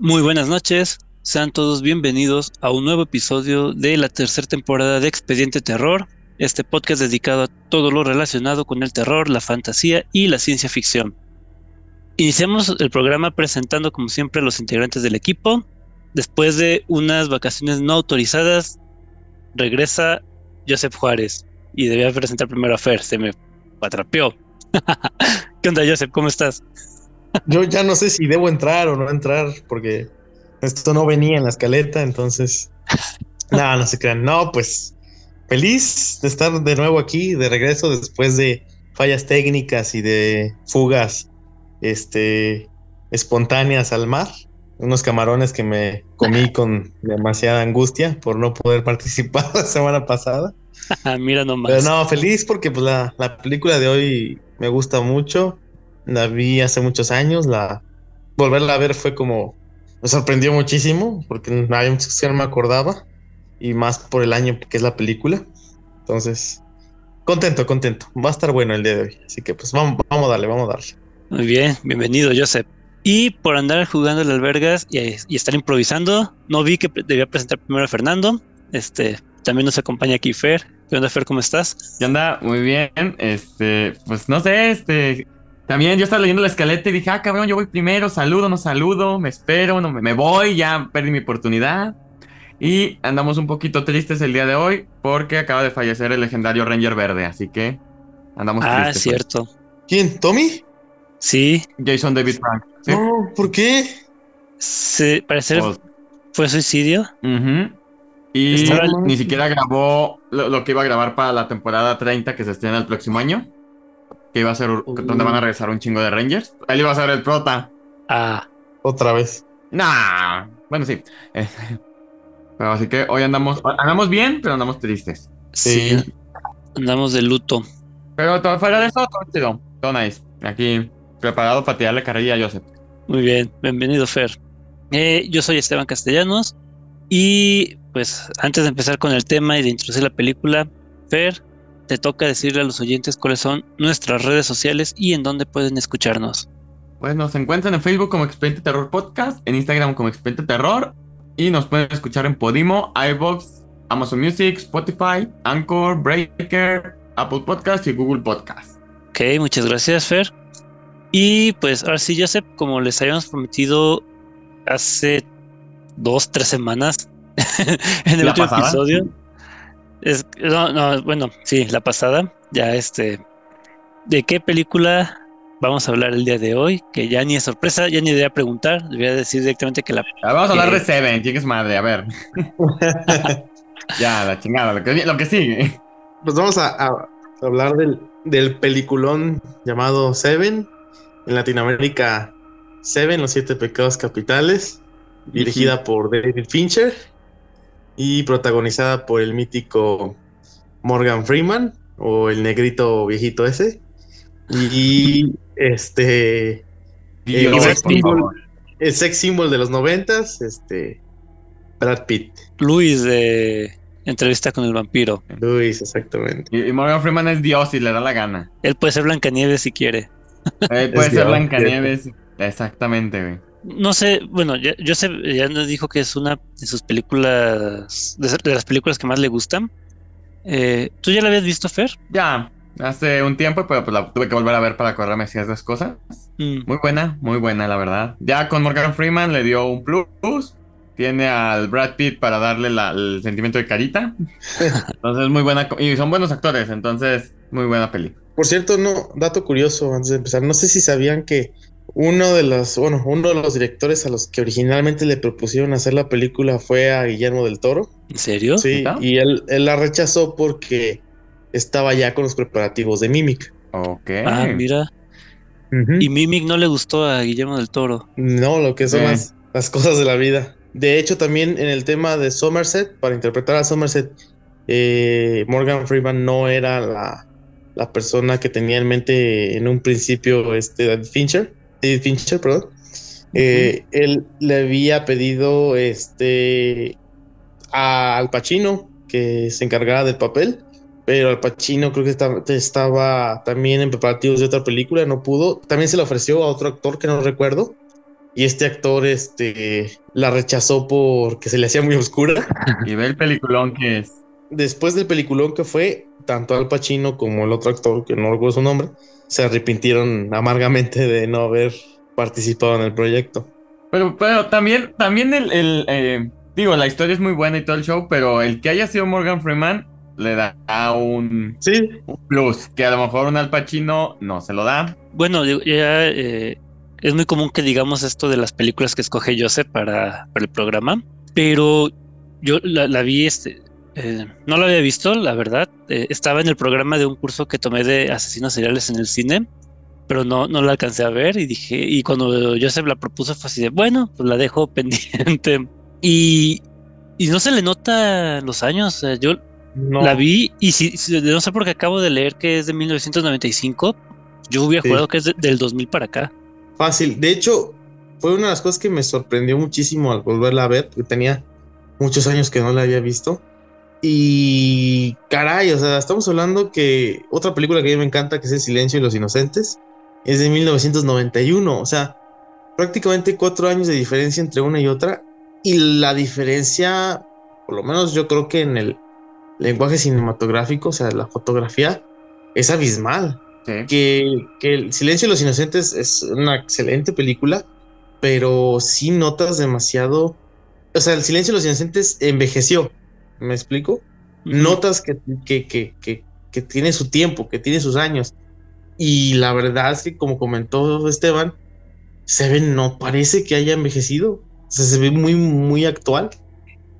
Muy buenas noches, sean todos bienvenidos a un nuevo episodio de la tercera temporada de Expediente Terror, este podcast dedicado a todo lo relacionado con el terror, la fantasía y la ciencia ficción. Iniciamos el programa presentando como siempre a los integrantes del equipo. Después de unas vacaciones no autorizadas, regresa Joseph Juárez y debía presentar primero a Fer, se me atrapeó. ¿Qué onda Joseph? ¿Cómo estás? Yo ya no sé si debo entrar o no entrar porque esto no venía en la escaleta, entonces... no, no se crean. No, pues feliz de estar de nuevo aquí, de regreso después de fallas técnicas y de fugas este, espontáneas al mar. Unos camarones que me comí con demasiada angustia por no poder participar la semana pasada. Mira nomás. Pero no, feliz porque pues, la, la película de hoy me gusta mucho. La vi hace muchos años. La volverla a ver fue como me sorprendió muchísimo porque hay muchas cosas que no me acordaba y más por el año que es la película. Entonces, contento, contento. Va a estar bueno el día de hoy. Así que pues vamos, vamos a darle, vamos a darle. Muy bien, bienvenido, Joseph. Y por andar jugando las albergas y, y, estar improvisando, no vi que debía presentar primero a Fernando. Este, también nos acompaña aquí Fer. ¿Qué onda, Fer? ¿Cómo estás? ¿Qué onda? Muy bien. Este, pues no sé, este. También yo estaba leyendo la escaleta y dije, ah, cabrón, yo voy primero, saludo, no saludo, me espero, no me, me voy, ya perdí mi oportunidad. Y andamos un poquito tristes el día de hoy porque acaba de fallecer el legendario Ranger Verde, así que andamos ah, tristes. Ah, cierto. ¿Quién? ¿Tommy? Sí. Jason David Frank. ¿sí? No, ¿por qué? Sí, parece pues, fue suicidio. Uh -huh. Y ni siquiera grabó lo, lo, que iba a grabar para la temporada 30 que se estrena el próximo año. Que iba a ser uh -huh. donde van a regresar un chingo de Rangers. Él iba a ser el prota. Ah. Otra vez. Nah. Bueno, sí. Pero así que hoy andamos, andamos bien, pero andamos tristes. Sí. sí. Andamos de luto. Pero todo fuera de eso, todo chido. Todo nice. Aquí, preparado para tirarle carrilla a Joseph. Muy bien, bienvenido, Fer. Eh, yo soy Esteban Castellanos. Y pues antes de empezar con el tema y de introducir la película, Fer, te toca decirle a los oyentes cuáles son nuestras redes sociales y en dónde pueden escucharnos. Pues nos encuentran en Facebook como Expediente Terror Podcast, en Instagram como Expediente Terror y nos pueden escuchar en Podimo, iVoox, Amazon Music, Spotify, Anchor, Breaker, Apple Podcast y Google Podcast. Ok, muchas gracias, Fer. Y pues ahora sí, Joseph, como les habíamos prometido hace dos, tres semanas en el último pasada? episodio. Es, no, no, bueno, sí, la pasada. Ya este. ¿De qué película vamos a hablar el día de hoy? Que ya ni es sorpresa, ya ni debería preguntar. Debería decir directamente que la. Ya, vamos a hablar de Seven, chicas madre, a ver. ya, la chingada, lo que, lo que sigue. Pues vamos a, a hablar del, del peliculón llamado Seven. En Latinoamérica, Seven, los siete pecados capitales. Dirigida uh -huh. por David Fincher y protagonizada por el mítico Morgan Freeman o el negrito viejito ese. Y este Dios, el, sex symbol, el, sex symbol, de los noventas, este Brad Pitt. Luis de Entrevista con el vampiro. Luis, exactamente. Y, y Morgan Freeman es Dios y le da la gana. Él puede ser Blancanieves si quiere. Él puede ser Blancanieves. Exactamente, güey no sé, bueno, ya, yo sé, ya nos dijo que es una de sus películas, de, de las películas que más le gustan. Eh, ¿Tú ya la habías visto, Fer? Ya, hace un tiempo, pero pues la tuve que volver a ver para acordarme ciertas cosas. Mm. Muy buena, muy buena, la verdad. Ya con Morgan Freeman le dio un plus. Tiene al Brad Pitt para darle la, el sentimiento de carita. Entonces, muy buena. Y son buenos actores, entonces, muy buena peli. Por cierto, no, dato curioso antes de empezar. No sé si sabían que uno de los, bueno, uno de los directores a los que originalmente le propusieron hacer la película fue a Guillermo del Toro. ¿En serio? Sí, ¿Está? y él, él, la rechazó porque estaba ya con los preparativos de Mimic. Ok. Ah, mira. Uh -huh. Y Mimic no le gustó a Guillermo del Toro. No, lo que son las, las, cosas de la vida. De hecho, también en el tema de Somerset, para interpretar a Somerset, eh, Morgan Freeman no era la, la persona que tenía en mente en un principio este Fincher. David Fincher, perdón. Uh -huh. eh, él le había pedido este a Al Pacino que se encargara del papel, pero Al Pacino creo que estaba, estaba, también en preparativos de otra película, no pudo. También se le ofreció a otro actor que no recuerdo y este actor este, la rechazó porque se le hacía muy oscura. Y ve el peliculón que es. Después del peliculón que fue, tanto Al Pacino como el otro actor, que no recuerdo su nombre, se arrepintieron amargamente de no haber participado en el proyecto. Pero, pero también, también el, el eh, digo, la historia es muy buena y todo el show, pero el que haya sido Morgan Freeman le da un, Sí, un plus, que a lo mejor un Al Pacino no se lo da. Bueno, ya eh, es muy común que digamos esto de las películas que escoge Joseph para, para el programa, pero yo la, la vi, este, eh, no la había visto, la verdad. Eh, estaba en el programa de un curso que tomé de asesinos seriales en el cine, pero no, no la alcancé a ver y dije, y cuando Joseph la propuso fue así de, bueno, pues la dejo pendiente. Y, y no se le nota los años, yo no. la vi y si, si- no sé por qué acabo de leer que es de 1995, yo hubiera Sí. jurado que es de- del 2000 para acá. Fácil. De hecho, fue una de las cosas que me sorprendió muchísimo al volverla a ver, porque tenía muchos años que no la había visto. Y caray, o sea, estamos hablando que otra película que a mí me encanta, que es El Silencio y los Inocentes, es de 1991. O sea, prácticamente cuatro años de diferencia entre una y otra. Y la diferencia, por lo menos yo creo que en el lenguaje cinematográfico, o sea, la fotografía, es abismal Sí. que, que El Silencio de los Inocentes es una excelente película, pero sí notas demasiado. O sea, El Silencio de los Inocentes envejeció. ¿Me explico? Notas que, que, que, que, que tiene su tiempo, que tiene sus años. Y la verdad es que, como comentó Esteban, Seven no parece que haya envejecido. O sea, se ve muy, muy actual.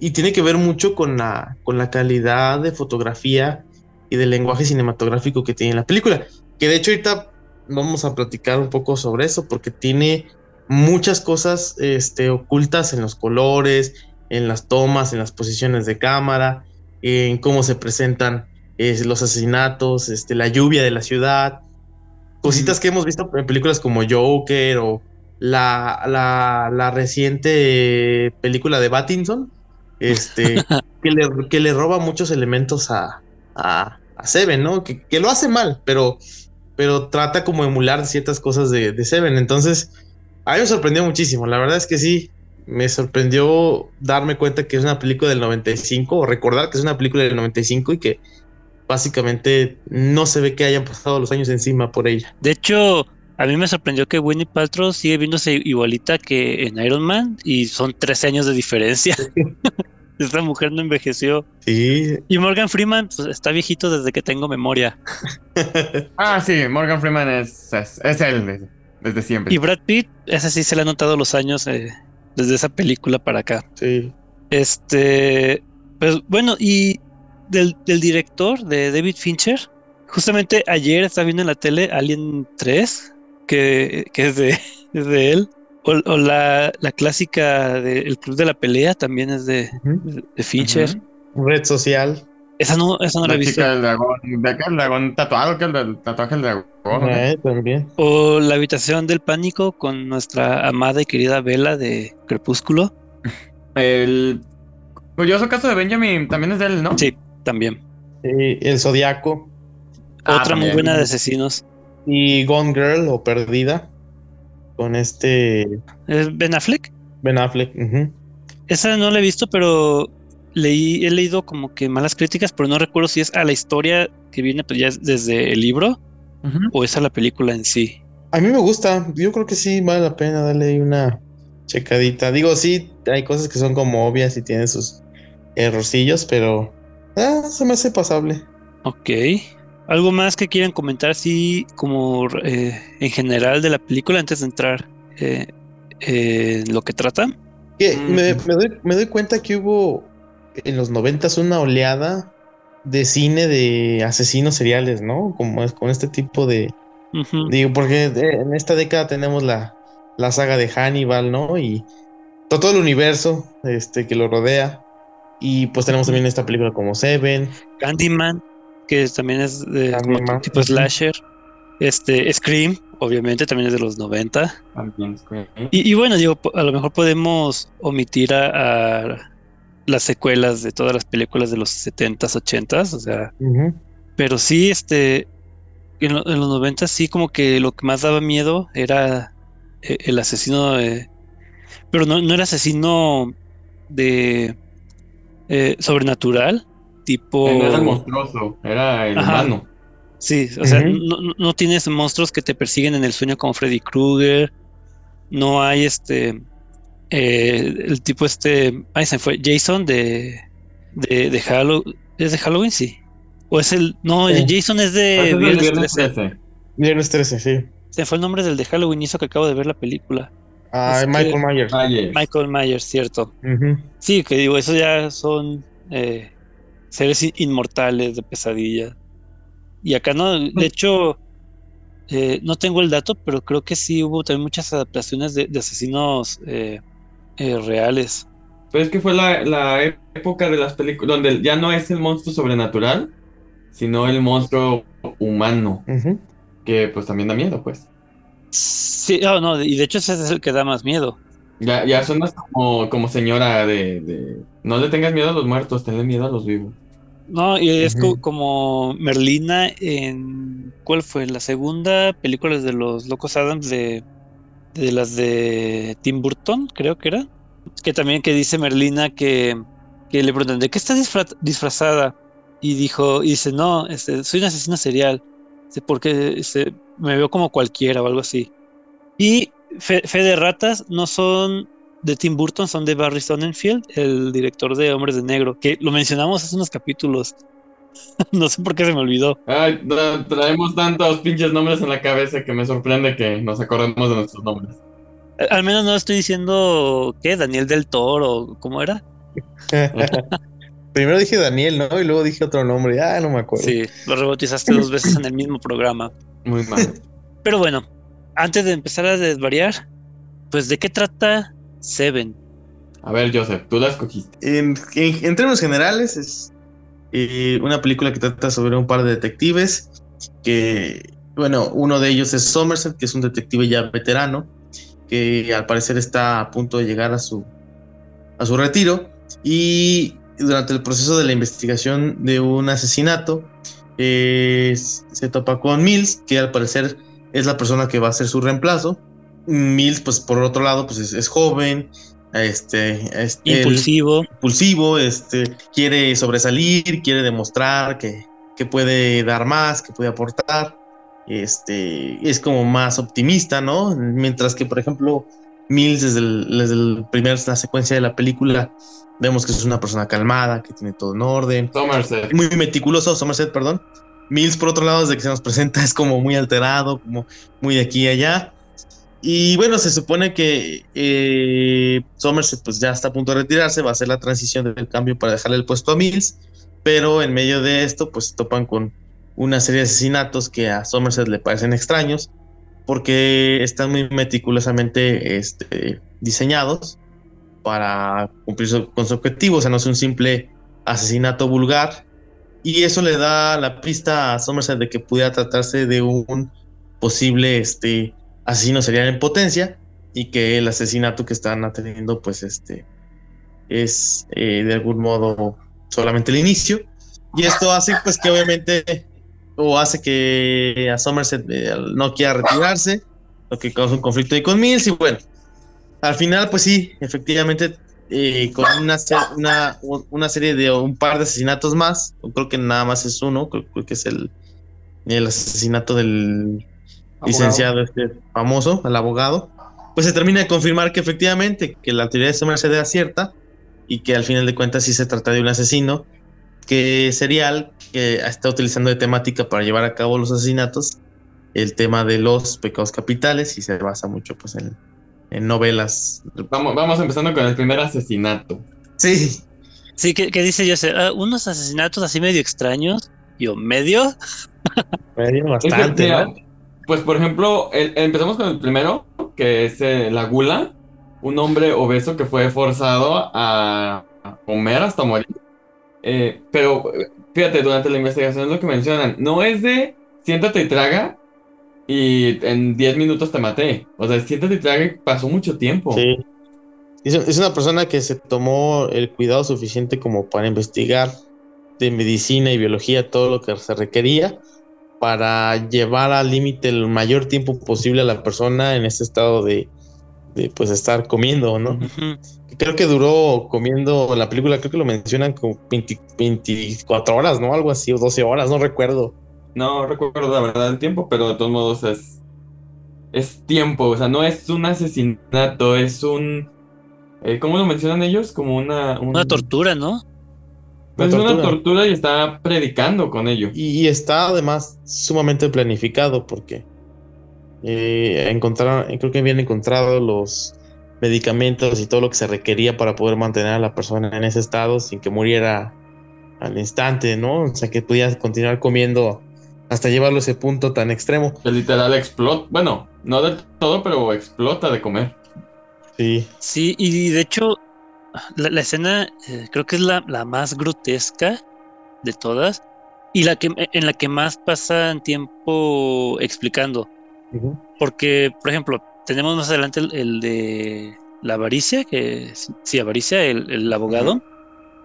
Y tiene que ver mucho con la, con la calidad de fotografía y del lenguaje cinematográfico que tiene la película. Que de hecho ahorita vamos a platicar un poco sobre eso porque tiene muchas cosas este, ocultas en los colores, en las tomas, en las posiciones de cámara, en cómo se presentan eh, los asesinatos, este, la lluvia de la ciudad, cositas que hemos visto en películas como Joker o la, la, la reciente película de Battinson, este, que, le, que le roba muchos elementos a, a, a Seven, ¿no? Que, que, lo hace mal, pero, pero trata como emular ciertas cosas de, de, Seven. Entonces, a mí me sorprendió muchísimo. La verdad es que sí, me sorprendió darme cuenta que es una película del 95 o recordar que es una película del 95 y que básicamente no se ve que hayan pasado los años encima por ella. De hecho, a mí me sorprendió que Winnie Paltrow sigue viéndose igualita que en Iron Man y son 13 años de diferencia. Esta mujer no envejeció. Sí. Y Morgan Freeman pues, está viejito desde que tengo memoria. ah, sí, Morgan Freeman es, es, es él desde, desde, siempre. Y Brad Pitt, ese sí se le ha notado los años eh, desde esa película para acá. Sí. Este, pues bueno, y del, del director de David Fincher, justamente ayer estaba viendo en la tele Alien 3, que, que es, de, es de él. O, o la, la, clásica de El Club de la Pelea también es de, uh -huh. de Fincher. Uh -huh. Red social. Esa no, esa no la, la he visto. Chica del dragón, de aquel dragón tatuado, que el tatuaje del dragón. Eh, también. O La habitación del pánico con nuestra amada y querida Vela de Crepúsculo. El curioso caso de Benjamin también es de él, ¿no? Sí, también. Sí, el Zodiaco. Ah, Otra muy buena de asesinos. Y Gone Girl o Perdida. Con este. ¿Es Ben Affleck? Ben Affleck. Uh -huh. Esa no la he visto, pero leí, he leído como que malas críticas, pero no recuerdo si es a la historia que viene pues ya desde el libro uh -huh. o es a la película en sí. A mí me gusta. Yo creo que sí vale la pena darle ahí una checadita. Digo, sí, hay cosas que son como obvias y tienen sus errorcillos, pero ah, se me hace pasable. Ok. ¿Algo más que quieran comentar, sí, como eh, en general de la película antes de entrar eh, eh, en lo que trata? Que mm. me, me, doy, me, doy, cuenta que hubo en los noventas una oleada de cine de asesinos seriales, ¿no? Como es con este tipo de... Uh -huh. Digo, porque en esta década tenemos la, la saga de Hannibal, ¿no? Y todo el universo este, que lo rodea. Y pues tenemos también esta película como Seven. Candyman que también es de como tipo slasher. Este, Scream, obviamente, también es de los 90. Y, y, bueno, digo, a lo mejor podemos omitir a, a, las secuelas de todas las películas de los 70s, 80s, o sea. Uh -huh. Pero sí, este, en, lo, en, los 90 sí como que lo que más daba miedo era eh, el asesino de, Pero no, no era asesino de eh, sobrenatural, tipo. No era el monstruoso, era el humano. Sí, o sea, no, no, tienes monstruos que te persiguen en el sueño como Freddy Krueger. No hay este. Eh, el tipo este. Ahí se fue. Jason de. De, de Halloween. ¿Es de Halloween? Sí. O es el. No, Jason es de. Viernes, 13. Viernes 13, sí. Se fue el nombre del de Halloween, hizo que acabo de ver la película. Ah, Michael Myers. Michael Myers, cierto. Sí, que digo, esos ya son eh, seres inmortales de pesadilla. Y acá no, de mm. hecho, eh, no tengo el dato, pero creo que sí hubo también muchas adaptaciones de, asesinos eh, reales. Pero es que fue la, época de las películas donde ya no es el monstruo sobrenatural, sino el monstruo humano. Que pues también da miedo, pues. Sí, oh, no, y de hecho ese es el que da más miedo. Ya, ya suenas como, como señora de, No le tengas miedo a los muertos, tenle miedo a los vivos. No, y es como Merlina en... ¿Cuál fue? La segunda película de los Locos Adams de, de las de Tim Burton, creo que era. Que también que dice Merlina que, que le preguntan, ¿de qué está disfrazada? Y dijo, y dice, no, este, soy una asesina serial. Porque este, me veo como cualquiera o algo así. Y Fe, de Ratas no son de Tim Burton, son de Barry Sonnenfeld, el director de Hombres de Negro, que lo mencionamos hace unos capítulos. no sé por qué se me olvidó. Ay, traemos tantos pinches nombres en la cabeza que me sorprende que nos acordemos de nuestros nombres. Al menos no estoy diciendo, ¿qué? Daniel del Toro, ¿cómo era? Primero dije Daniel, ¿no? Y luego dije otro nombre. Ah, no me acuerdo. Sí, lo rebautizaste dos veces en el mismo programa. Muy mal. Pero bueno, antes de empezar a desvariar, pues ¿de qué trata Seven? A ver, Joseph, tú la escogiste. En, términos generales, es eh, una película que trata sobre un par de detectives que, bueno, uno de ellos es Somerset, que es un detective ya veterano, que al parecer está a punto de llegar a su, a su retiro. Y durante el proceso de la investigación de un asesinato, se topa con Mills, que al parecer es la persona que va a ser su reemplazo. Mills, pues por otro lado, pues es, joven, este, impulsivo, impulsivo, este, quiere sobresalir, quiere demostrar que, que, puede dar más, que puede aportar, este, es como más optimista, ¿no? Mientras que, por ejemplo, Mills desde el, desde el primer la secuencia de la película Vemos que es una persona calmada, que tiene todo en orden. Somerset. Muy meticuloso, Somerset, perdón. Mills, por otro lado, desde que se nos presenta, es como muy alterado, como muy de aquí y allá. Y bueno, se supone que eh, Somerset pues ya está a punto de retirarse, va a hacer la transición del cambio para dejarle el puesto a Mills, pero en medio de esto pues topan con una serie de asesinatos que a Somerset le parecen extraños porque están muy meticulosamente este, diseñados para cumplir con su objetivo, o sea, no es un simple asesinato vulgar. Y eso le da la pista a Somerset de que pudiera tratarse de un posible este, asesino serial en potencia y que el asesinato que están atendiendo pues este es eh, de algún modo solamente el inicio. Y esto hace pues que obviamente o hace que a Somerset eh, no quiera retirarse lo que causa un conflicto ahí con Mills y bueno al final, pues sí, efectivamente, eh, con una, una, una, serie de un par de asesinatos más, creo que nada más es uno, creo, que es el, el asesinato del licenciado este famoso, el abogado, pues se termina de confirmar que efectivamente, que la teoría de Somerset era cierta y que al final de cuentas sí se trata de un asesino que serial que está utilizando de temática para llevar a cabo los asesinatos el tema de los pecados capitales y se basa mucho pues en en novelas. Vamos, vamos empezando con el primer asesinato. Sí. Sí, ¿qué, dice José? Ah, unos asesinatos así medio extraños. Yo, ¿medio? Medio bastante, Pues, por ejemplo, empezamos con el primero, que es eh, la gula. Un hombre obeso que fue forzado a comer hasta morir. Eh, pero, fíjate, durante la investigación es lo que mencionan. No es de siéntate y traga, y en 10 minutos te maté. O sea, siéntate y trague, pasó mucho tiempo. Sí. Es una persona que se tomó el cuidado suficiente como para investigar de medicina y biología todo lo que se requería para llevar al límite el mayor tiempo posible a la persona en este estado de, de pues estar comiendo, ¿no? Creo que duró comiendo en la película, creo que lo mencionan como 20 24 horas, ¿no? Algo así, o 12 horas, no recuerdo. No recuerdo la verdad el tiempo, pero de todos modos es. Es tiempo, o sea, no es un asesinato, es un. eh, ¿Cómo lo mencionan ellos? Como una. un- Una tortura, ¿no? Es Una tortura. y está predicando con ello. Y, y está además sumamente planificado porque eh, encontraron, creo que habían encontrado los medicamentos y todo lo que se requería para poder mantener a la persona en ese estado sin que muriera al instante, ¿no? O sea, que pudiera continuar comiendo hasta llevarlo a ese punto tan extremo. Que literal explota. Bueno, no del todo, pero explota de comer. Sí, Sí, y de hecho, la, la escena eh, creo que es la, la más grotesca de todas y la que en la que más pasan tiempo explicando. Porque, por ejemplo, tenemos más adelante el, el de la avaricia, que sí, avaricia, el, el abogado,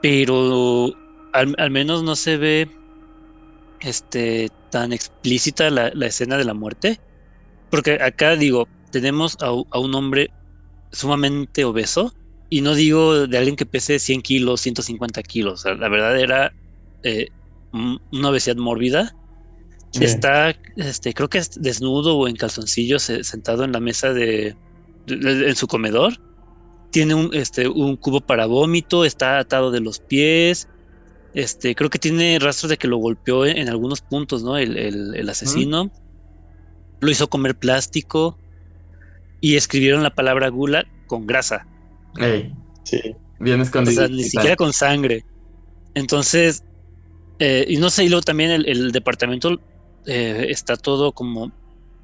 pero al, al menos no se ve este tan explícita la, la escena de la muerte. Porque acá digo, tenemos a, a un hombre sumamente obeso, y no digo de alguien que pese 100 kilos, 150 kilos, o sea, la verdad era eh, un- una obesidad mórbida. Sí. Está, este, creo que es desnudo o en calzoncillos, eh, sentado en la mesa de, de- en su comedor. Tiene un, este, un cubo para vómito, está atado de los pies. Este, creo que tiene rastros de que lo golpeó en, en algunos puntos, ¿no? El, el- el asesino. Lo hizo comer plástico. Y escribieron la palabra gula con grasa. Ey, sí. bien O escondido. sea, ni siquiera con sangre. Entonces, eh, y no sé, y luego también el, el departamento eh, está todo como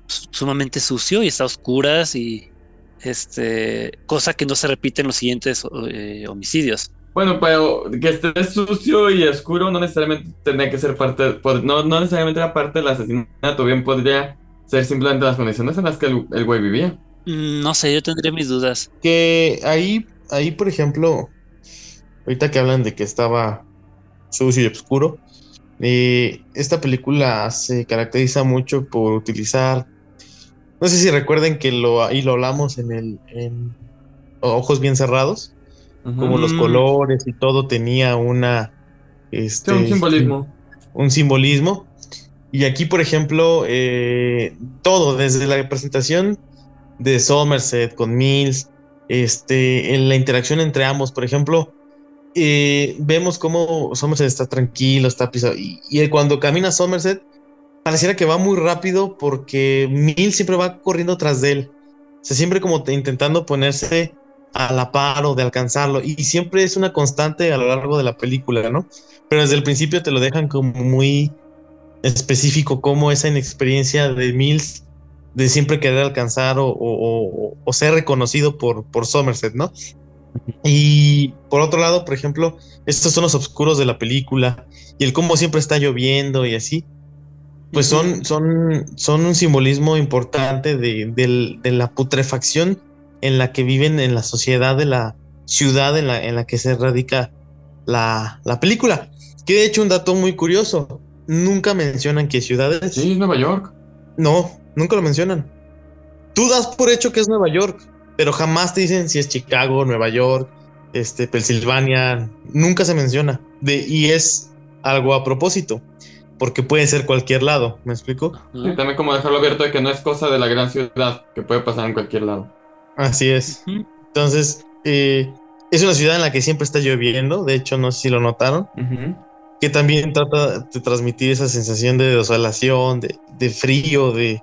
su- sumamente sucio y está a oscuras y este cosa que no se repite en los siguientes eh, homicidios. Bueno, pero que esté sucio y oscuro no necesariamente tendría que ser parte, no, no necesariamente era parte del asesinato, bien podría ser simplemente las condiciones en las que el, el güey vivía. Mm, No sé, yo tendría mis dudas. Que ahí, ahí, por ejemplo, ahorita que hablan de que estaba sucio y oscuro, eh, esta película se caracteriza mucho por utilizar, no sé si recuerden que lo, ahí lo hablamos en el en Ojos Bien Cerrados, como los Mm. colores y todo tenía una... Este, un simbolismo. un simbolismo. Y aquí, por ejemplo, eh, todo, desde la presentación de Somerset con Mills, este, en la interacción entre ambos, por ejemplo, eh, vemos cómo Somerset está tranquilo, está pisado, y, y cuando camina Somerset, pareciera que va muy rápido porque Mills siempre va corriendo tras de él. O sea, siempre como te- intentando ponerse a la par o de alcanzarlo. Y siempre es una constante a lo largo de la película, ¿no? Pero desde el principio te lo dejan como muy específico, como esa inexperiencia de Mills de siempre querer alcanzar o, o- o- ser reconocido por, por Somerset, ¿no? Y por otro lado, por ejemplo, estos son los oscuros de la película y el cómo siempre está lloviendo y así, pues son, son, son un simbolismo importante de, de la putrefacción en la que viven en la sociedad de la ciudad en la, en la que se radica la, la película. Que de hecho un dato muy curioso, nunca mencionan qué ciudades. Sí, es Nueva York. No, nunca lo mencionan. Tú das por hecho que es Nueva York, pero jamás te dicen si es Chicago, Nueva York, este, Pensilvania. Nunca se menciona. De, y es algo a propósito, porque puede ser cualquier lado. ¿Me explico? Sí, también como dejarlo abierto de que no es cosa de la gran ciudad, que puede pasar en cualquier lado. Así es. Entonces, eh, es una ciudad en la que siempre está lloviendo. De hecho, no sé si lo notaron. Que también trata de transmitir esa sensación de desolación, de, de frío, de,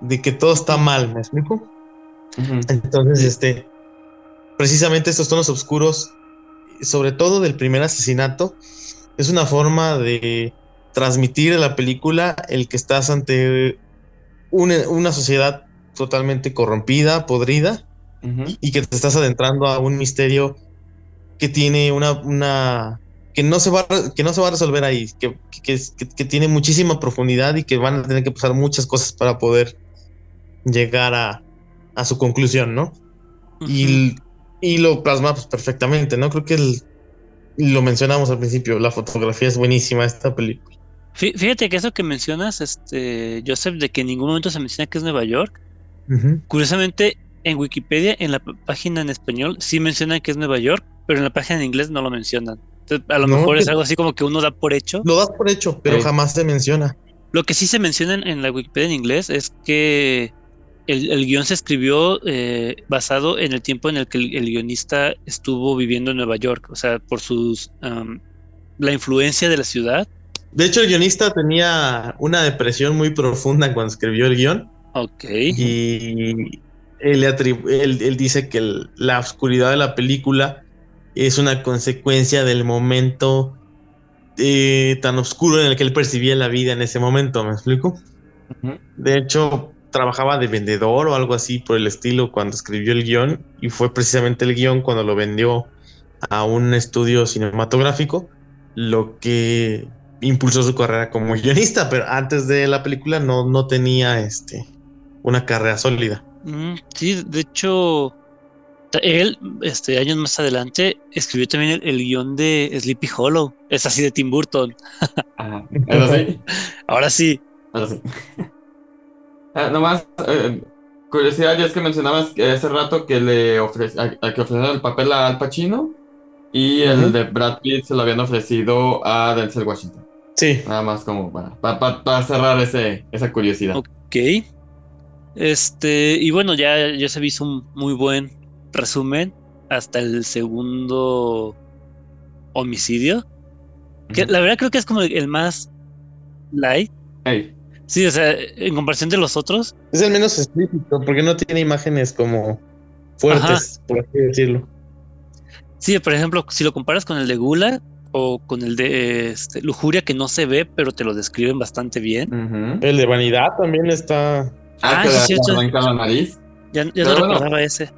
de que todo está mal, ¿me explico? Entonces, este, precisamente estos tonos oscuros, sobre todo del primer asesinato, es una forma de transmitir en la película el que estás ante una, una sociedad totalmente corrompida, podrida, y que te estás adentrando a un misterio que tiene una, una que no se va a, que no se va a resolver ahí, que, que, que- que tiene muchísima profundidad y que van a tener que pasar muchas cosas para poder llegar a, a su conclusión, ¿no? Y, y lo plasma pues, perfectamente, ¿no? Creo que el- lo mencionamos al principio, la fotografía es buenísima esta película. Fí- Fíjate que eso que mencionas, este, Joseph, de que en ningún momento se menciona que es Nueva York, curiosamente, en Wikipedia, en la página en español, sí mencionan que es Nueva York, pero en la página en inglés no lo mencionan. Entonces, a lo mejor es algo así como que uno da por hecho. Lo das por hecho, pero jamás se menciona. Lo que sí se menciona en la Wikipedia en inglés es que el, guion se escribió eh, basado en el tiempo en el que el, guionista estuvo viviendo en Nueva York, o sea, por sus la influencia de la ciudad. De hecho, el guionista tenía una depresión muy profunda cuando escribió el guion. Ok. Y él, él dice que la oscuridad de la película es una consecuencia del momento eh, tan oscuro en el que él percibía la vida en ese momento, ¿me explico? De hecho, trabajaba de vendedor o algo así por el estilo cuando escribió el guion y fue precisamente el guion cuando lo vendió a un estudio cinematográfico lo que impulsó su carrera como guionista, pero antes de la película no, no tenía este, una carrera sólida. Mm, sí, de hecho, él, este, años más adelante, escribió también el, guion de Sleepy Hollow. Es así de Tim Burton. Ahora sí. Ahora sí. Ah, nomás, eh, curiosidad, ya es que mencionabas que hace rato que le ofrece, a, que ofrecieron el papel a Al Pacino y el de Brad Pitt se lo habían ofrecido a Denzel Washington. Sí. Nada más como para, cerrar ese, esa curiosidad. Ok. Este, y bueno, ya, ya se visto un muy buen resumen hasta el segundo homicidio. Que la verdad creo que es como el, más light. Sí, o sea, en comparación de los otros. Es el menos explícito, porque no tiene imágenes como fuertes, por así decirlo. Sí, por ejemplo, si lo comparas con el de Gula o con el de este, Lujuria, que no se ve, pero te lo describen bastante bien. El de Vanidad también está. Ah, ah sí, la nariz. Ya, ya no recordaba ese.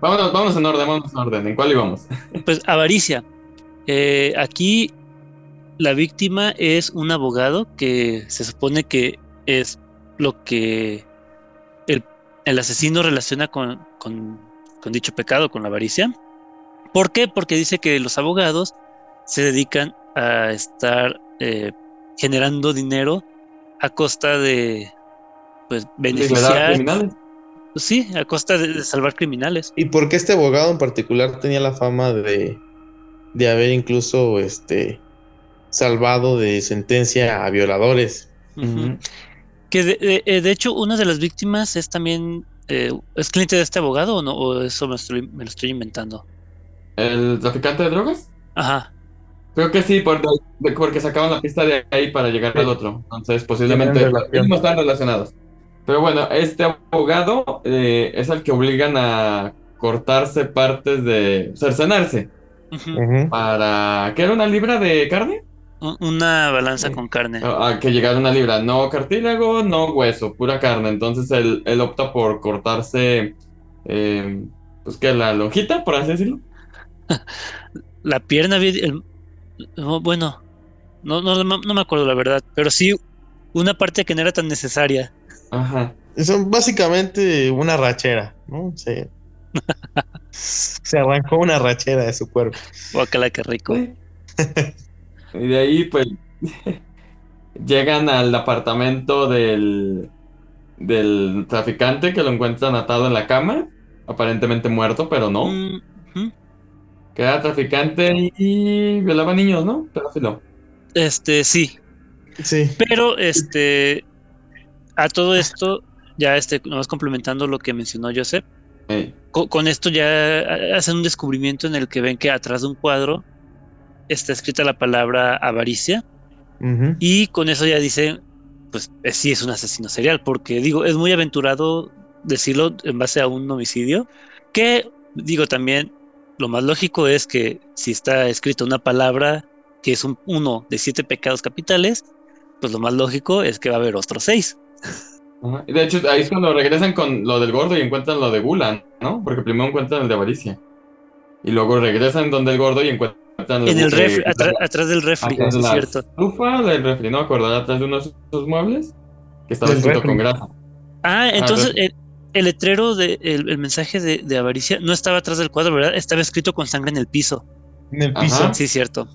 Vámonos, vámonos en orden, vámonos en orden. ¿En cuál íbamos? Pues avaricia. Eh, aquí la víctima es un abogado que se supone que es lo que el, asesino relaciona con, dicho pecado, con la avaricia. ¿Por qué? Porque dice que los abogados se dedican a estar eh, generando dinero a costa de pues beneficiar criminales. Sí, a costa de, salvar criminales. ¿Y por qué este abogado en particular tenía la fama de, de haber incluso este salvado de sentencia a violadores? Que de, eh, de, hecho, una de las víctimas es también. Eh, ¿Es cliente de este abogado o no? ¿O eso me, lo estoy inventando? ¿El traficante de drogas? Ajá. Creo que sí, porque sacaban la pista de ahí para llegar al otro. Entonces, posiblemente no están relacionados. Pero bueno, este abogado eh, es el que obligan a cortarse partes de. cercenarse. Para. ¿Qué era una libra de carne? Una balanza con carne. A que llegara una libra. No cartílago, no hueso, pura carne. Entonces él, él opta por cortarse. Eh, pues que la lonjita, por así decirlo. la pierna. bueno, no, no, no me acuerdo la verdad. Pero sí, una parte que no era tan necesaria. Ajá. Son básicamente una rachera, ¿no? Se, se arrancó una rachera de su cuerpo. Guacala, qué rico. y de ahí, pues, llegan al apartamento del, del traficante que lo encuentran atado en la cama, aparentemente muerto, pero no. Que era traficante y violaba niños, ¿no? Pedófilo. Este, sí. Sí. Pero, este, a todo esto, ya este, nomás complementando lo que mencionó Joseph, con, esto ya hacen un descubrimiento en el que ven que atrás de un cuadro está escrita la palabra avaricia. Y con eso ya dicen, pues eh, sí es un asesino serial, porque digo, es muy aventurado decirlo en base a un homicidio, que digo también, lo más lógico es que si está escrita una palabra que es un, uno de siete pecados capitales, pues lo más lógico es que va a haber otros seis. De hecho, ahí es cuando regresan con lo del gordo y encuentran lo de Gulan, ¿no? Porque primero encuentran el de avaricia. Y luego regresan donde el gordo y encuentran En el refri, atrás, del refri, es cierto. Estufa del refri, ¿no? Acordar atrás de unos esos muebles que estaba escrito con grasa. Ah, ah entonces el, letrero de el, mensaje de, avaricia no estaba atrás del cuadro, ¿verdad? Estaba escrito con sangre en el piso. En el piso. Sí, cierto.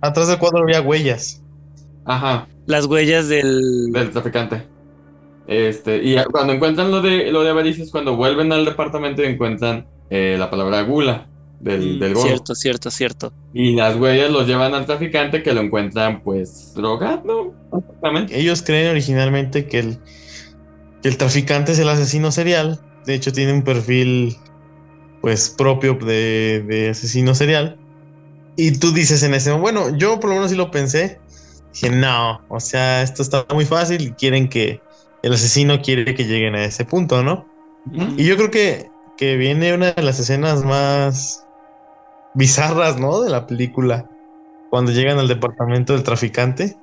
Atrás del, cuadro había huellas. Ajá. Las huellas del. Del traficante. Este, y cuando encuentran lo de lo de avaricia es cuando vuelven al departamento y encuentran eh, la palabra gula del, Mm, del gordo. Cierto, cierto, cierto. Y las huellas los llevan al traficante que lo encuentran pues drogado. Exactamente. Ellos creen originalmente que el, que el traficante es el asesino serial. De hecho, tiene un perfil pues propio de, de asesino serial. Y tú dices en ese momento, bueno, yo por lo menos sí lo pensé. Dije, no, o sea, esto está muy fácil y quieren que el asesino quiere que lleguen a ese punto, ¿no? Y yo creo que, que viene una de las escenas más bizarras, ¿no? De la película. Cuando llegan al departamento del traficante.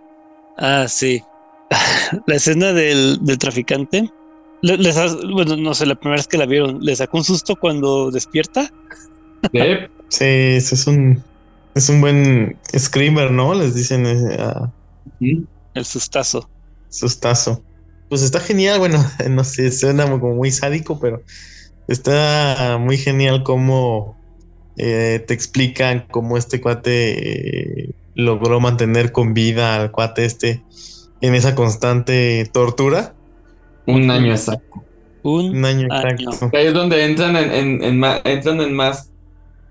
Ah, sí. La escena del, del traficante. le- Les, bueno, no sé, la primera vez que la vieron, ¿le sacó un susto cuando despierta? Sí, es un, es un buen screamer, ¿no? Les dicen eh, El sustazo. sustazo. Pues está genial, bueno, no sé, suena como muy sádico, pero está muy genial cómo eh, te explican cómo este cuate eh, logró mantener con vida al cuate este en esa constante tortura. un año exacto. Un Un año Año. exacto. Ahí es donde entran en, en, en ma- entran en más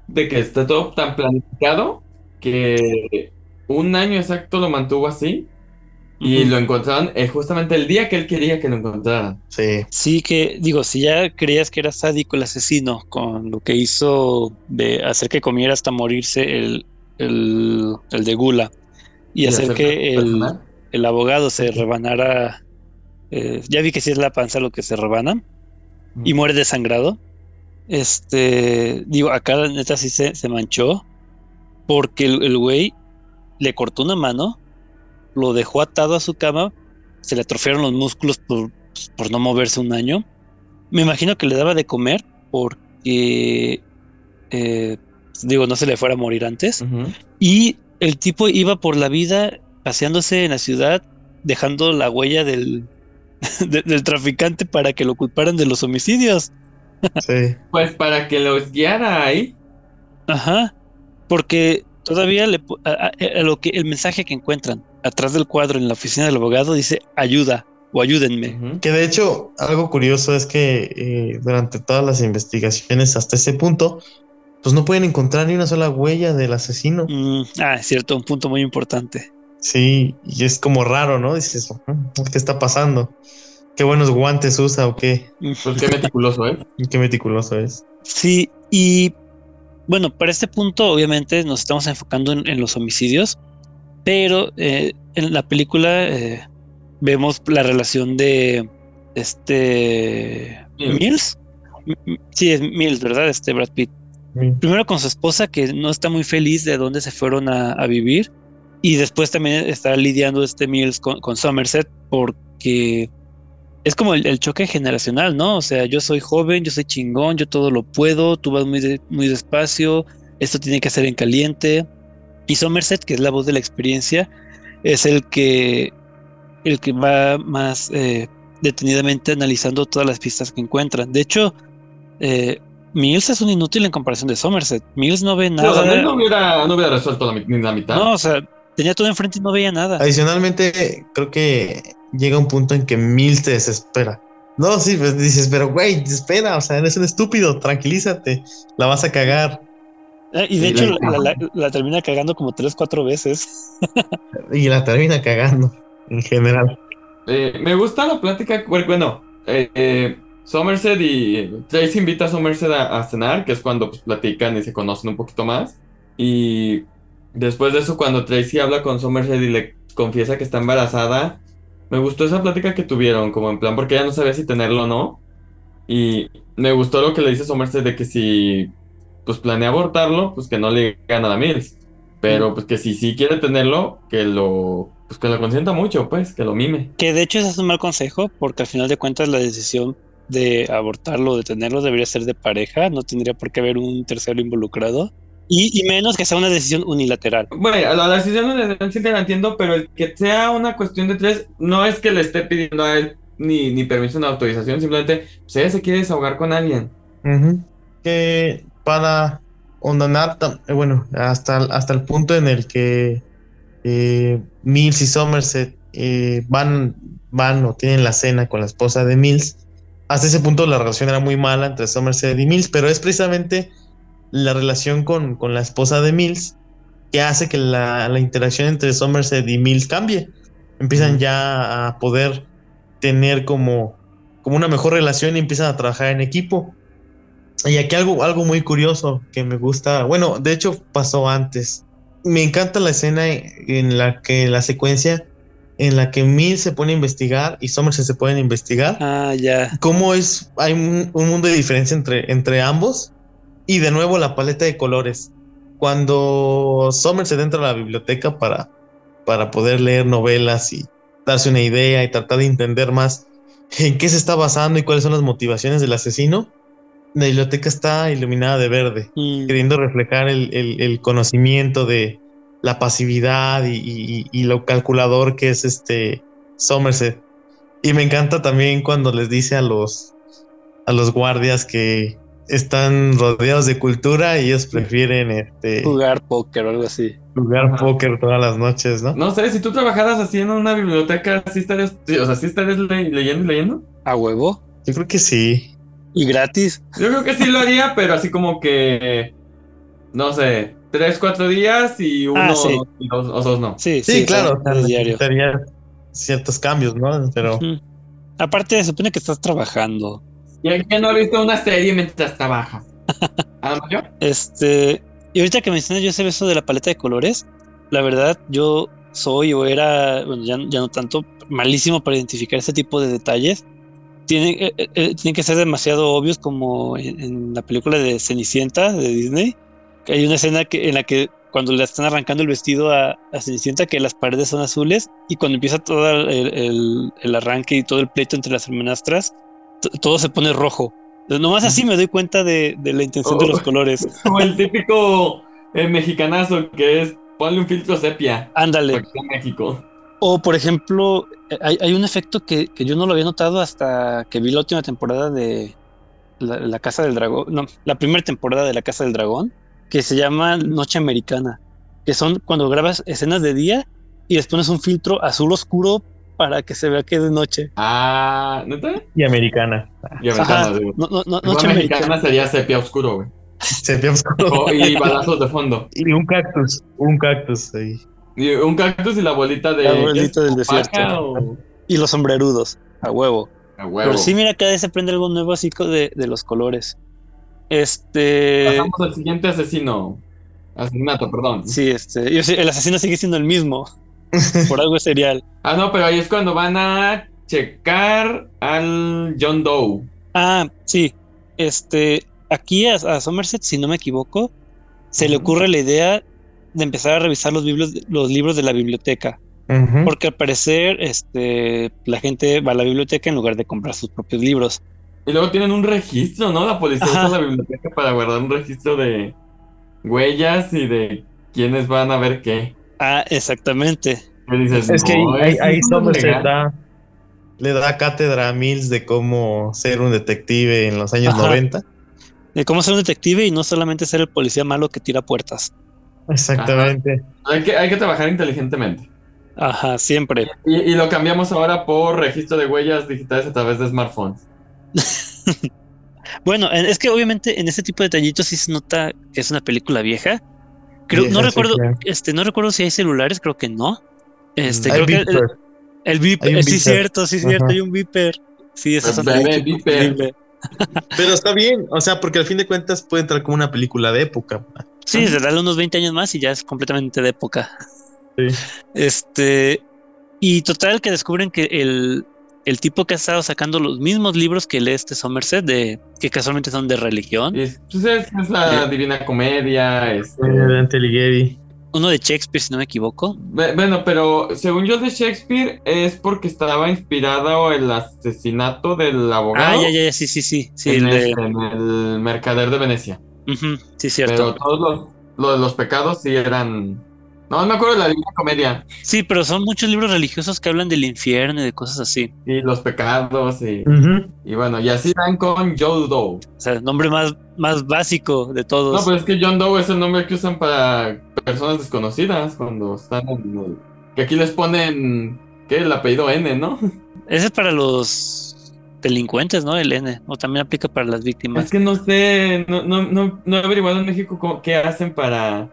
de que está todo tan planificado que un año exacto lo mantuvo así y lo encontraron eh, justamente el día que él quería que lo encontraran. Sí, Sí que, digo, si ya creías que era sádico el asesino con lo que hizo de hacer que comiera hasta morirse el, el, el de Gula y, hacer hacer que el, el abogado se rebanara, eh, ya vi que sí es la panza lo que se rebana y muere desangrado. Este, digo, acá la neta sí se, se manchó porque el el güey le cortó una mano, lo dejó atado a su cama, se le atrofiaron los músculos por, por no moverse un año. Me imagino que le daba de comer porque, eh, digo, no se le fuera a morir antes. Y el tipo iba por la vida paseándose en la ciudad, dejando la huella del, de- del traficante para que lo culparan de los homicidios. sí. Pues para que los guiara ahí. Ajá. Porque todavía le, pu- a- a- a lo que el mensaje que encuentran atrás del cuadro en la oficina del abogado dice ayuda o ayúdenme. Que de hecho, algo curioso es que eh, durante todas las investigaciones hasta ese punto, pues no pueden encontrar ni una sola huella del asesino. Mm, ah, es cierto, un punto muy importante. Sí, y es como raro, ¿no? Dices, "Mm, ¿qué está pasando? ¿Qué buenos guantes usa o qué? Pues qué meticuloso, ¿eh? ¿Qué meticuloso es? Sí, y bueno, para este punto obviamente nos estamos enfocando en, en los homicidios, pero eh, en la película eh, vemos la relación de este Mills. Mills. Sí, es Mills, ¿verdad? Este Brad Pitt. Primero con su esposa que no está muy feliz de dónde se fueron a, a vivir y después también está lidiando este Mills con, con Somerset porque es como el, el choque generacional, ¿no? O sea, yo soy joven, yo soy chingón, yo todo lo puedo, tú vas muy, de- muy despacio, esto tiene que ser en caliente. Y Somerset, que es la voz de la experiencia, es el que, el que va más eh, detenidamente analizando todas las pistas que encuentran. De hecho, eh, Mills es un inútil en comparación de Somerset. Mills no ve No, o sea, nada. él no hubiera, no hubiera resuelto la, ni la mitad. No, o sea, tenía todo enfrente y no veía nada. Adicionalmente, creo que llega un punto en que Mills te desespera. No, sí, pues dices, pero güey, espera, o sea, eres un estúpido, tranquilízate, la vas a cagar. Eh, y de Y hecho la- la, la- la termina cagando como tres, cuatro veces. Y la termina cagando, en general. Eh, me gusta la plática. Bueno, eh, eh, Somerset y Tracy invita a Somerset a, a cenar, que es cuando pues, platican y se conocen un poquito más. Y después de eso, cuando Tracy habla con Somerset y le confiesa que está embarazada, me gustó esa plática que tuvieron, como en plan, porque ella no sabía si tenerlo o no. Y me gustó lo que le dice Somerset de que si pues planea abortarlo, pues que no le gana a Mills. Pero pues que si sí quiere tenerlo, que lo pues que lo consienta mucho, pues, que lo mime. Que de hecho ese es un mal consejo, porque al final de cuentas la decisión de abortarlo o de tenerlo debería ser de pareja, no tendría por qué haber un tercero involucrado. Y, y menos que sea una decisión unilateral. Bueno, la, la decisión de sí te la entiendo, pero el que sea una cuestión de tres no es que le esté pidiendo a él ni, ni permiso ni autorización, simplemente pues ella se quiere desahogar con alguien. Que para hondonar, tam- eh, bueno, hasta, hasta el punto en el que eh, Mills y Somerset eh, van van o tienen la cena con la esposa de Mills, hasta ese punto la relación era muy mala entre Somerset y Mills, pero es precisamente la relación con, con la esposa de Mills que hace que la, la, interacción entre Somerset y Mills cambie. Empiezan ya a poder tener como, como una mejor relación y empiezan a trabajar en equipo. Y aquí algo, algo muy curioso que me gusta, bueno, de hecho pasó antes. Me encanta la escena en la que la secuencia en la que Mills se pone a investigar y Somerset se pueden investigar. Ah, ya. Cómo es, hay un, un, mundo de diferencia entre, entre ambos. Y de nuevo la paleta de colores. Cuando Somerset entra a la biblioteca para, para poder leer novelas y darse una idea y tratar de entender más en qué se está basando y cuáles son las motivaciones del asesino, la biblioteca está iluminada de verde, mm. queriendo reflejar el, el, el, conocimiento de la pasividad y, y, y, lo calculador que es este Somerset. Y me encanta también cuando les dice a los, a los guardias que están rodeados de cultura y ellos prefieren este, jugar póker o algo así. Jugar póker todas las noches, ¿no? No sé, si tú trabajaras así en una biblioteca, ¿sí estarías, o sea, ¿sí estarías le leyendo y leyendo? ¿A huevo? Yo creo que sí. ¿Y gratis? Yo creo que sí lo haría, pero así como que, no sé, tres, cuatro días y uno ah, sí. o, dos, o, dos, no. Sí, sí, sí claro. Necesitaría ciertos cambios, ¿no? Pero... Uh -huh. Aparte, se supone que estás trabajando. ¿Y alguien no ha visto una serie mientras trabaja? ¿Ah, yo? Este, y ahorita que mencionas yo ese beso de la paleta de colores, la verdad, yo soy o era, bueno, ya, ya no tanto, malísimo para identificar ese tipo de detalles. Tienen, eh, eh, tienen que ser demasiado obvios como en, en, la película de Cenicienta de Disney. Que hay una escena que, en la que cuando le están arrancando el vestido a, a Cenicienta, que las paredes son azules y cuando empieza todo el, el, el arranque y todo el pleito entre las hermanastras, todo se pone rojo. Nomás así me doy cuenta de, de la intención oh, de los colores. Como el típico eh, mexicanazo que es ponle un filtro sepia. Ándale. México. O por ejemplo, hay, hay un efecto que, que, yo no lo había notado hasta que vi la última temporada de La, la Casa del Dragón. No, la primera temporada de La Casa del Dragón, que se llama Noche Americana. Que son cuando grabas escenas de día y les pones un filtro azul oscuro para que se vea que es de noche. Ah, ¿neta? Y americana. Y americana, Ajá, no, no, no, noche americana, americana sería sepia oscuro, güey. Sepia oscuro. Oh, y balazos de fondo. Y un cactus, un cactus ahí. Un cactus y la bolita de. La bolita del desierto. O... Y los sombrerudos, a huevo. A huevo. Pero sí, mira, cada vez se aprende algo nuevo así de, de los colores. Este. Pasamos al siguiente asesino. Asesinato, perdón. Sí, este. Yo, el asesino sigue siendo el mismo. Por algo serial. Ah, no, pero ahí es cuando van a checar al John Doe. Ah, sí. Este, aquí a, a Somerset, si no me equivoco, se uh -huh. le ocurre la idea de empezar a revisar los libros, los libros de la biblioteca. Uh -huh. Porque al parecer, este, la gente va a la biblioteca en lugar de comprar sus propios libros. Y luego tienen un registro, ¿no? La policía usa la biblioteca para guardar un registro de huellas y de quiénes van a ver qué. Ah, exactamente. Dices, es que no, ahí, ahí, ahí Somerset da, le da cátedra a Mills de cómo ser un detective en los años Ajá. 90. De cómo ser un detective y no solamente ser el policía malo que tira puertas. Exactamente. Hay que, hay que trabajar inteligentemente. Ajá, siempre. Y, y, lo cambiamos ahora por registro de huellas digitales a través de smartphones. bueno, es que obviamente en ese tipo de detallitos sí se nota que es una película vieja, Creo, no recuerdo, este, no recuerdo si hay celulares, creo que no. Este, hay creo que el, el beeper, sí, cierto, sí, cierto, hay un beeper. Sí, eso es beeper. Pero está bien, o sea, porque al fin de cuentas puede entrar como una película de época. Sí, se darle unos 20 años más y ya es completamente de época. Sí. Este, y total que descubren que el, el tipo que ha estado sacando los mismos libros que lee este Somerset, de, que casualmente son de religión. Es, pues es, es la ¿Sí? Divina Comedia. Este... Dante Alighieri. Uno de Shakespeare, si no me equivoco. Bueno, pero según yo de Shakespeare es porque estaba inspirado el asesinato del abogado. Ah, ya, ya, sí, sí, sí. sí en, el de... este, en el Mercader de Venecia. Uh -huh, sí, cierto. Pero todos los, los, los pecados sí eran no, no me acuerdo de la Divina Comedia. Sí, pero son muchos libros religiosos que hablan del infierno y de cosas así. Y los pecados y, uh -huh. y bueno, y así dan con Joe Doe. O sea, el nombre más, más básico de todos. No, pero es que John Doe es el nombre que usan para personas desconocidas cuando están en el... Que aquí les ponen, ¿qué? El apellido N, ¿no? Ese es para los delincuentes, ¿no? El N. O también aplica para las víctimas. Es que no sé, no, no, no, no he averiguado en México cómo- qué hacen para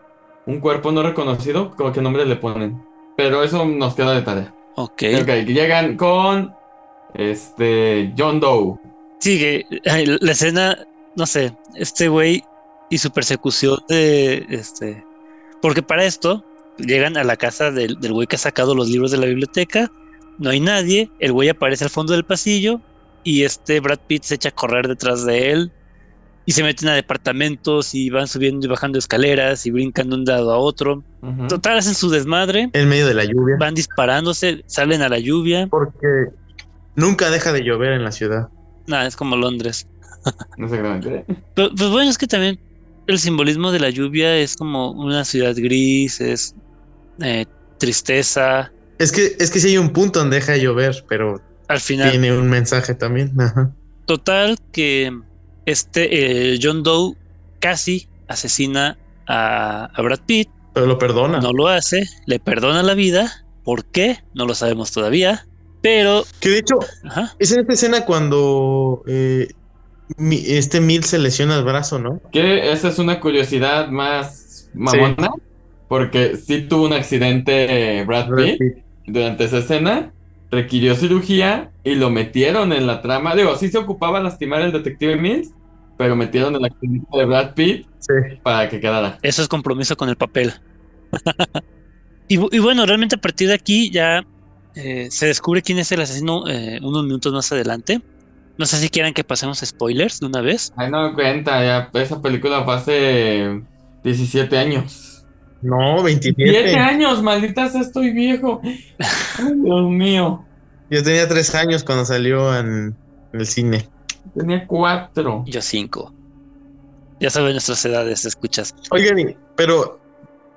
un cuerpo no reconocido, como qué nombre le ponen. Pero eso nos queda de tarea. Ok. Ok, llegan con este John Doe. Sigue. ay, La escena, no sé, este güey y su persecución de este. Porque para esto llegan a la casa del, del güey que ha sacado los libros de la biblioteca. No hay nadie. El güey aparece al fondo del pasillo. Y este Brad Pitt se echa a correr detrás de él. Y se meten a departamentos y van subiendo y bajando escaleras y brincan de un lado a otro. Total, hacen su desmadre. En medio de la lluvia. Van disparándose, salen a la lluvia. Porque nunca deja de llover en la ciudad. Nada, es como Londres. Exactamente. Pero, pues bueno, es que también el simbolismo de la lluvia es como una ciudad gris, es eh, tristeza. Es que, es que sí hay un punto donde deja de llover, pero Al final, tiene un mensaje también. Ajá. total que este eh, John Doe casi asesina a, a Brad Pitt, Pero lo perdona. no lo hace, le perdona la vida. ¿Por qué? No lo sabemos todavía. Pero, Que de hecho, ajá, es en esta escena cuando eh, mi- este Mil se lesiona el brazo, ¿no? Que esa es una curiosidad más mamona. Porque sí tuvo un accidente eh, Brad Pitt durante esa escena. Requirió cirugía y lo metieron en la trama. Digo, sí se ocupaba lastimar al detective Mills, pero metieron el accidente de Brad Pitt Sí. para que quedara. eso es compromiso con el papel. y, bu- y bueno, realmente a partir de aquí ya eh, se descubre quién es el asesino eh, unos minutos más adelante. No sé si quieran que pasemos spoilers de una vez. Ay, no me cuenta, ya esa película fue hace 17 años. No, 7 27. años, maldita sea, estoy viejo. Ay, Dios mío. Yo tenía tres años cuando salió en el cine. Tenía 4. Yo cinco. Ya saben nuestras edades, escuchas. Oigan, pero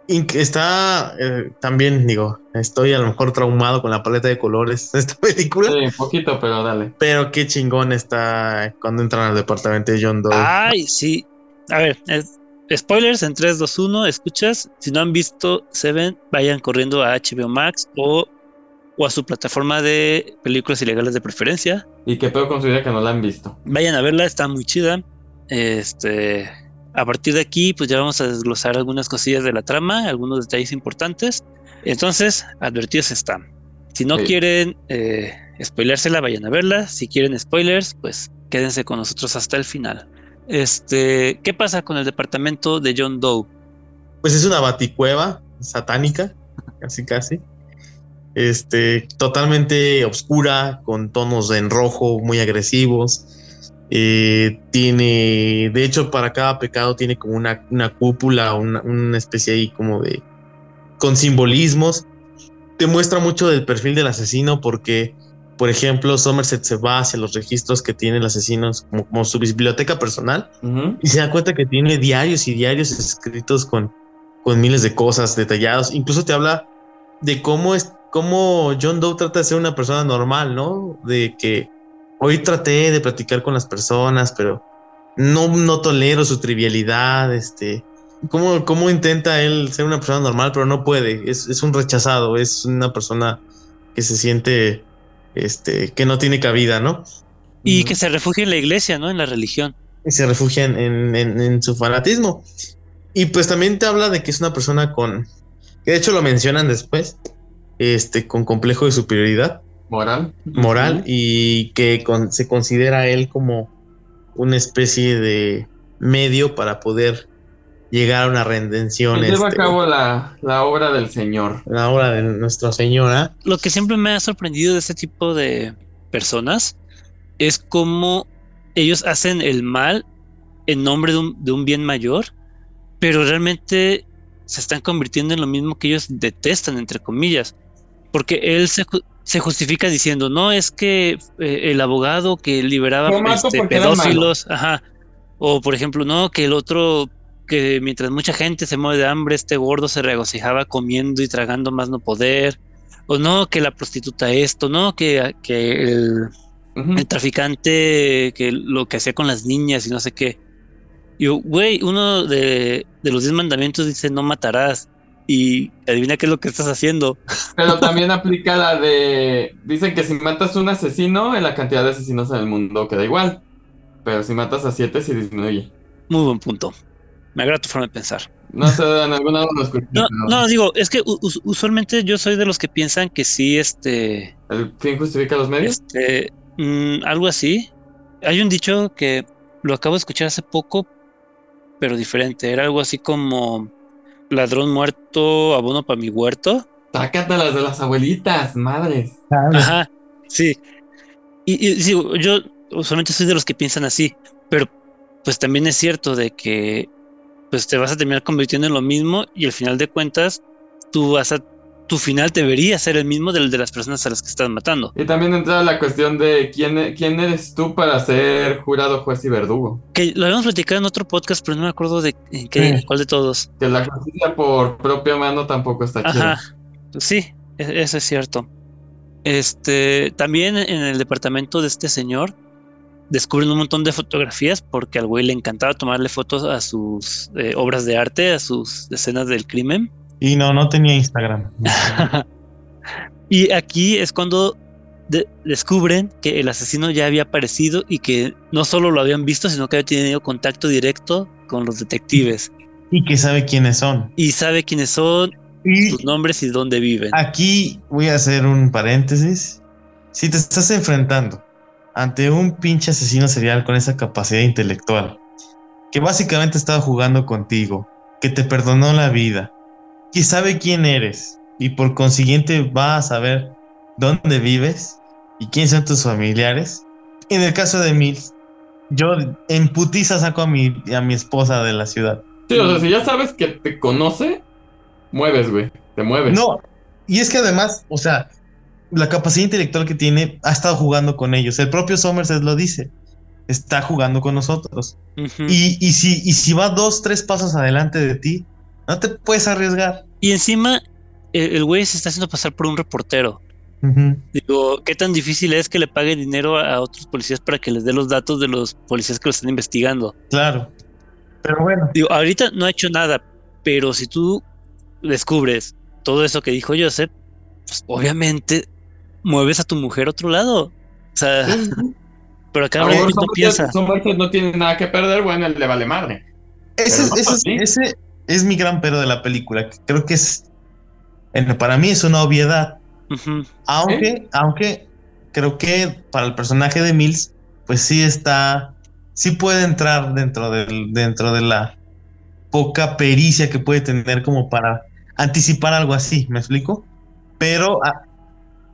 está eh, también, digo, estoy a lo mejor traumado con la paleta de colores de esta película. Sí, poquito, pero dale. Pero qué chingón está cuando entran al departamento de John Doe. Ay, sí. A ver, es- spoilers en 3, 2, 1. Escuchas. Si no han visto Seven, vayan corriendo a HBO Max o, o a su plataforma de películas ilegales de preferencia. Y que puedo considerar que no la han visto. Vayan a verla, está muy chida. Este, a partir de aquí, pues ya vamos a desglosar algunas cosillas de la trama, algunos detalles importantes. Entonces, advertidos están. Si no Sí. quieren eh, spoileársela, vayan a verla. Si quieren spoilers, pues quédense con nosotros hasta el final. Este, ¿qué pasa con el departamento de John Doe? Pues es una baticueva satánica, casi casi. Este, totalmente oscura, con tonos en rojo muy agresivos. Eh, tiene, de hecho, para cada pecado tiene como una, una cúpula, una, una especie ahí como de, con simbolismos. Te muestra mucho del perfil del asesino porque, por ejemplo, Somerset se va hacia los registros que tiene el asesino como, como su biblioteca personal Ujú. y se da cuenta que tiene diarios y diarios escritos con, con miles de cosas detallados. Incluso te habla de cómo es cómo John Doe trata de ser una persona normal, ¿no? De que hoy traté de platicar con las personas, pero no, no tolero su trivialidad, este. ¿Cómo, ¿Cómo intenta él ser una persona normal, pero no puede? Es, es un rechazado, es una persona que se siente, este, que no tiene cabida, ¿no? Y Ujú. que se refugia en la iglesia, ¿no? En la religión. y se refugia en, en- en- en su fanatismo. Y pues también te habla de que es una persona con, que de hecho lo mencionan después, este, con complejo de superioridad Moral. moral y que con- se considera él como una especie de medio para poder llegar a una redención. Que lleva a este, cabo la, la obra del Señor. la obra de Nuestra Señora. Lo que siempre me ha sorprendido de este tipo de personas es cómo ellos hacen el mal en nombre de un, de un bien mayor, pero realmente se están convirtiendo en lo mismo que ellos detestan, entre comillas, porque él se, se justifica diciendo, no, es que eh, el abogado que liberaba este, porque era malo". pedófilos, ajá, o por ejemplo, no, que el otro que mientras mucha gente se muere de hambre, este gordo se regocijaba comiendo y tragando más no poder, o no, que la prostituta esto, no, que, que el, traficante, que lo que hacía con las niñas y no sé qué. Y güey, uno de, de los diez mandamientos dice no matarás. Y adivina qué es lo que estás haciendo. Pero también aplica la de. Dicen que si matas un asesino, en la cantidad de asesinos en el mundo queda igual. Pero si matas a siete, sí disminuye. Muy buen punto. Me agrada tu forma de pensar. No sé, en alguna lo escuché. No, pero no, digo, es que us- usualmente yo soy de los que piensan que sí, este, ¿El fin justifica los medios? este, mm, algo así. Hay un dicho que lo acabo de escuchar hace poco, pero diferente. Era algo así como ladrón muerto, abono para mi huerto. Sácatelas de las abuelitas, madres. Ajá, sí. Y, y sí, yo usualmente soy de los que piensan así, pero pues también es cierto de que pues te vas a terminar convirtiendo en lo mismo y al final de cuentas tú vas a tu final debería ser el mismo del de las personas a las que estás matando. Y también entra la cuestión de quién, quién eres tú para ser jurado, juez y verdugo. Que lo habíamos platicado en otro podcast, pero no me acuerdo de en qué, Sí. cuál de todos. Que la justicia por propia mano tampoco está chida. Ajá. Sí, e- eso es cierto. Este, también en el departamento de este señor descubren un montón de fotografías porque al güey le encantaba tomarle fotos a sus eh, obras de arte, a sus escenas del crimen. Y no, no tenía Instagram. y aquí es cuando de- descubren que el asesino ya había aparecido y que no solo lo habían visto, sino que había tenido contacto directo con los detectives Y que sabe quiénes son. y sabe quiénes son, Y sus nombres y dónde viven. aquí voy a hacer un paréntesis. Si te estás enfrentando ante un pinche asesino serial con esa capacidad intelectual, que básicamente estaba jugando contigo, que te perdonó la vida, que sabe quién eres y por consiguiente va a saber dónde vives y quiénes son tus familiares. En el caso de Mills, yo en putiza saco a mi, a mi esposa de la ciudad. Sí, o sea, si ya sabes que te conoce, mueves, güey. Te mueves. No, y es que además, o sea, la capacidad intelectual que tiene ha estado jugando con ellos. El propio Somerset lo dice. Está jugando con nosotros. Y, y si, y si va dos, tres pasos adelante de ti, no te puedes arriesgar. Y encima, el el güey se está haciendo pasar por un reportero. Digo, ¿qué tan difícil es que le pague dinero a otros policías para que les dé los datos de los policías que lo están investigando? Claro. Pero bueno, Digo, ahorita no ha hecho nada, pero si tú descubres todo eso que dijo Joseph, pues obviamente mueves a tu mujer a otro lado. O sea, Sí, pero acá no piensa. Somerset no tiene nada que perder, bueno, él le vale madre. ese, es- no ese ese es mi gran pero de la película. que Creo que es, en- para mí es una obviedad. Aunque, aunque creo que para el personaje de Mills, pues sí está, sí puede entrar dentro del, dentro de la poca pericia que puede tener como para anticipar algo así, ¿me explico? Pero a-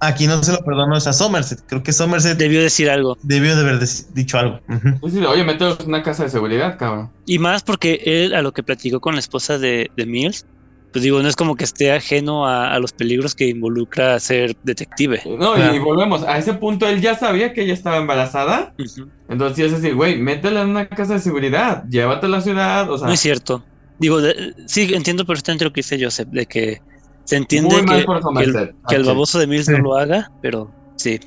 aquí no se lo perdono es a Somerset. Creo que Somerset Debió decir algo. debió de haber dicho algo. Ujú. Sí, sí, oye, en una casa de seguridad, cabrón. Y más porque él, a lo que platicó con la esposa de, de Mills, pues digo, no es como que esté ajeno a, a los peligros que involucra ser detective. No, Claro. y volvemos. A ese punto él ya sabía que ella estaba embarazada. Entonces, es decir, güey, métela en una casa de seguridad. Llévate a la ciudad. O sea, No es cierto. Digo, de- sí, entiendo perfectamente lo que dice Joseph, de que se entiende muy que, que el, que baboso de Mills Sí. no lo haga, pero sí.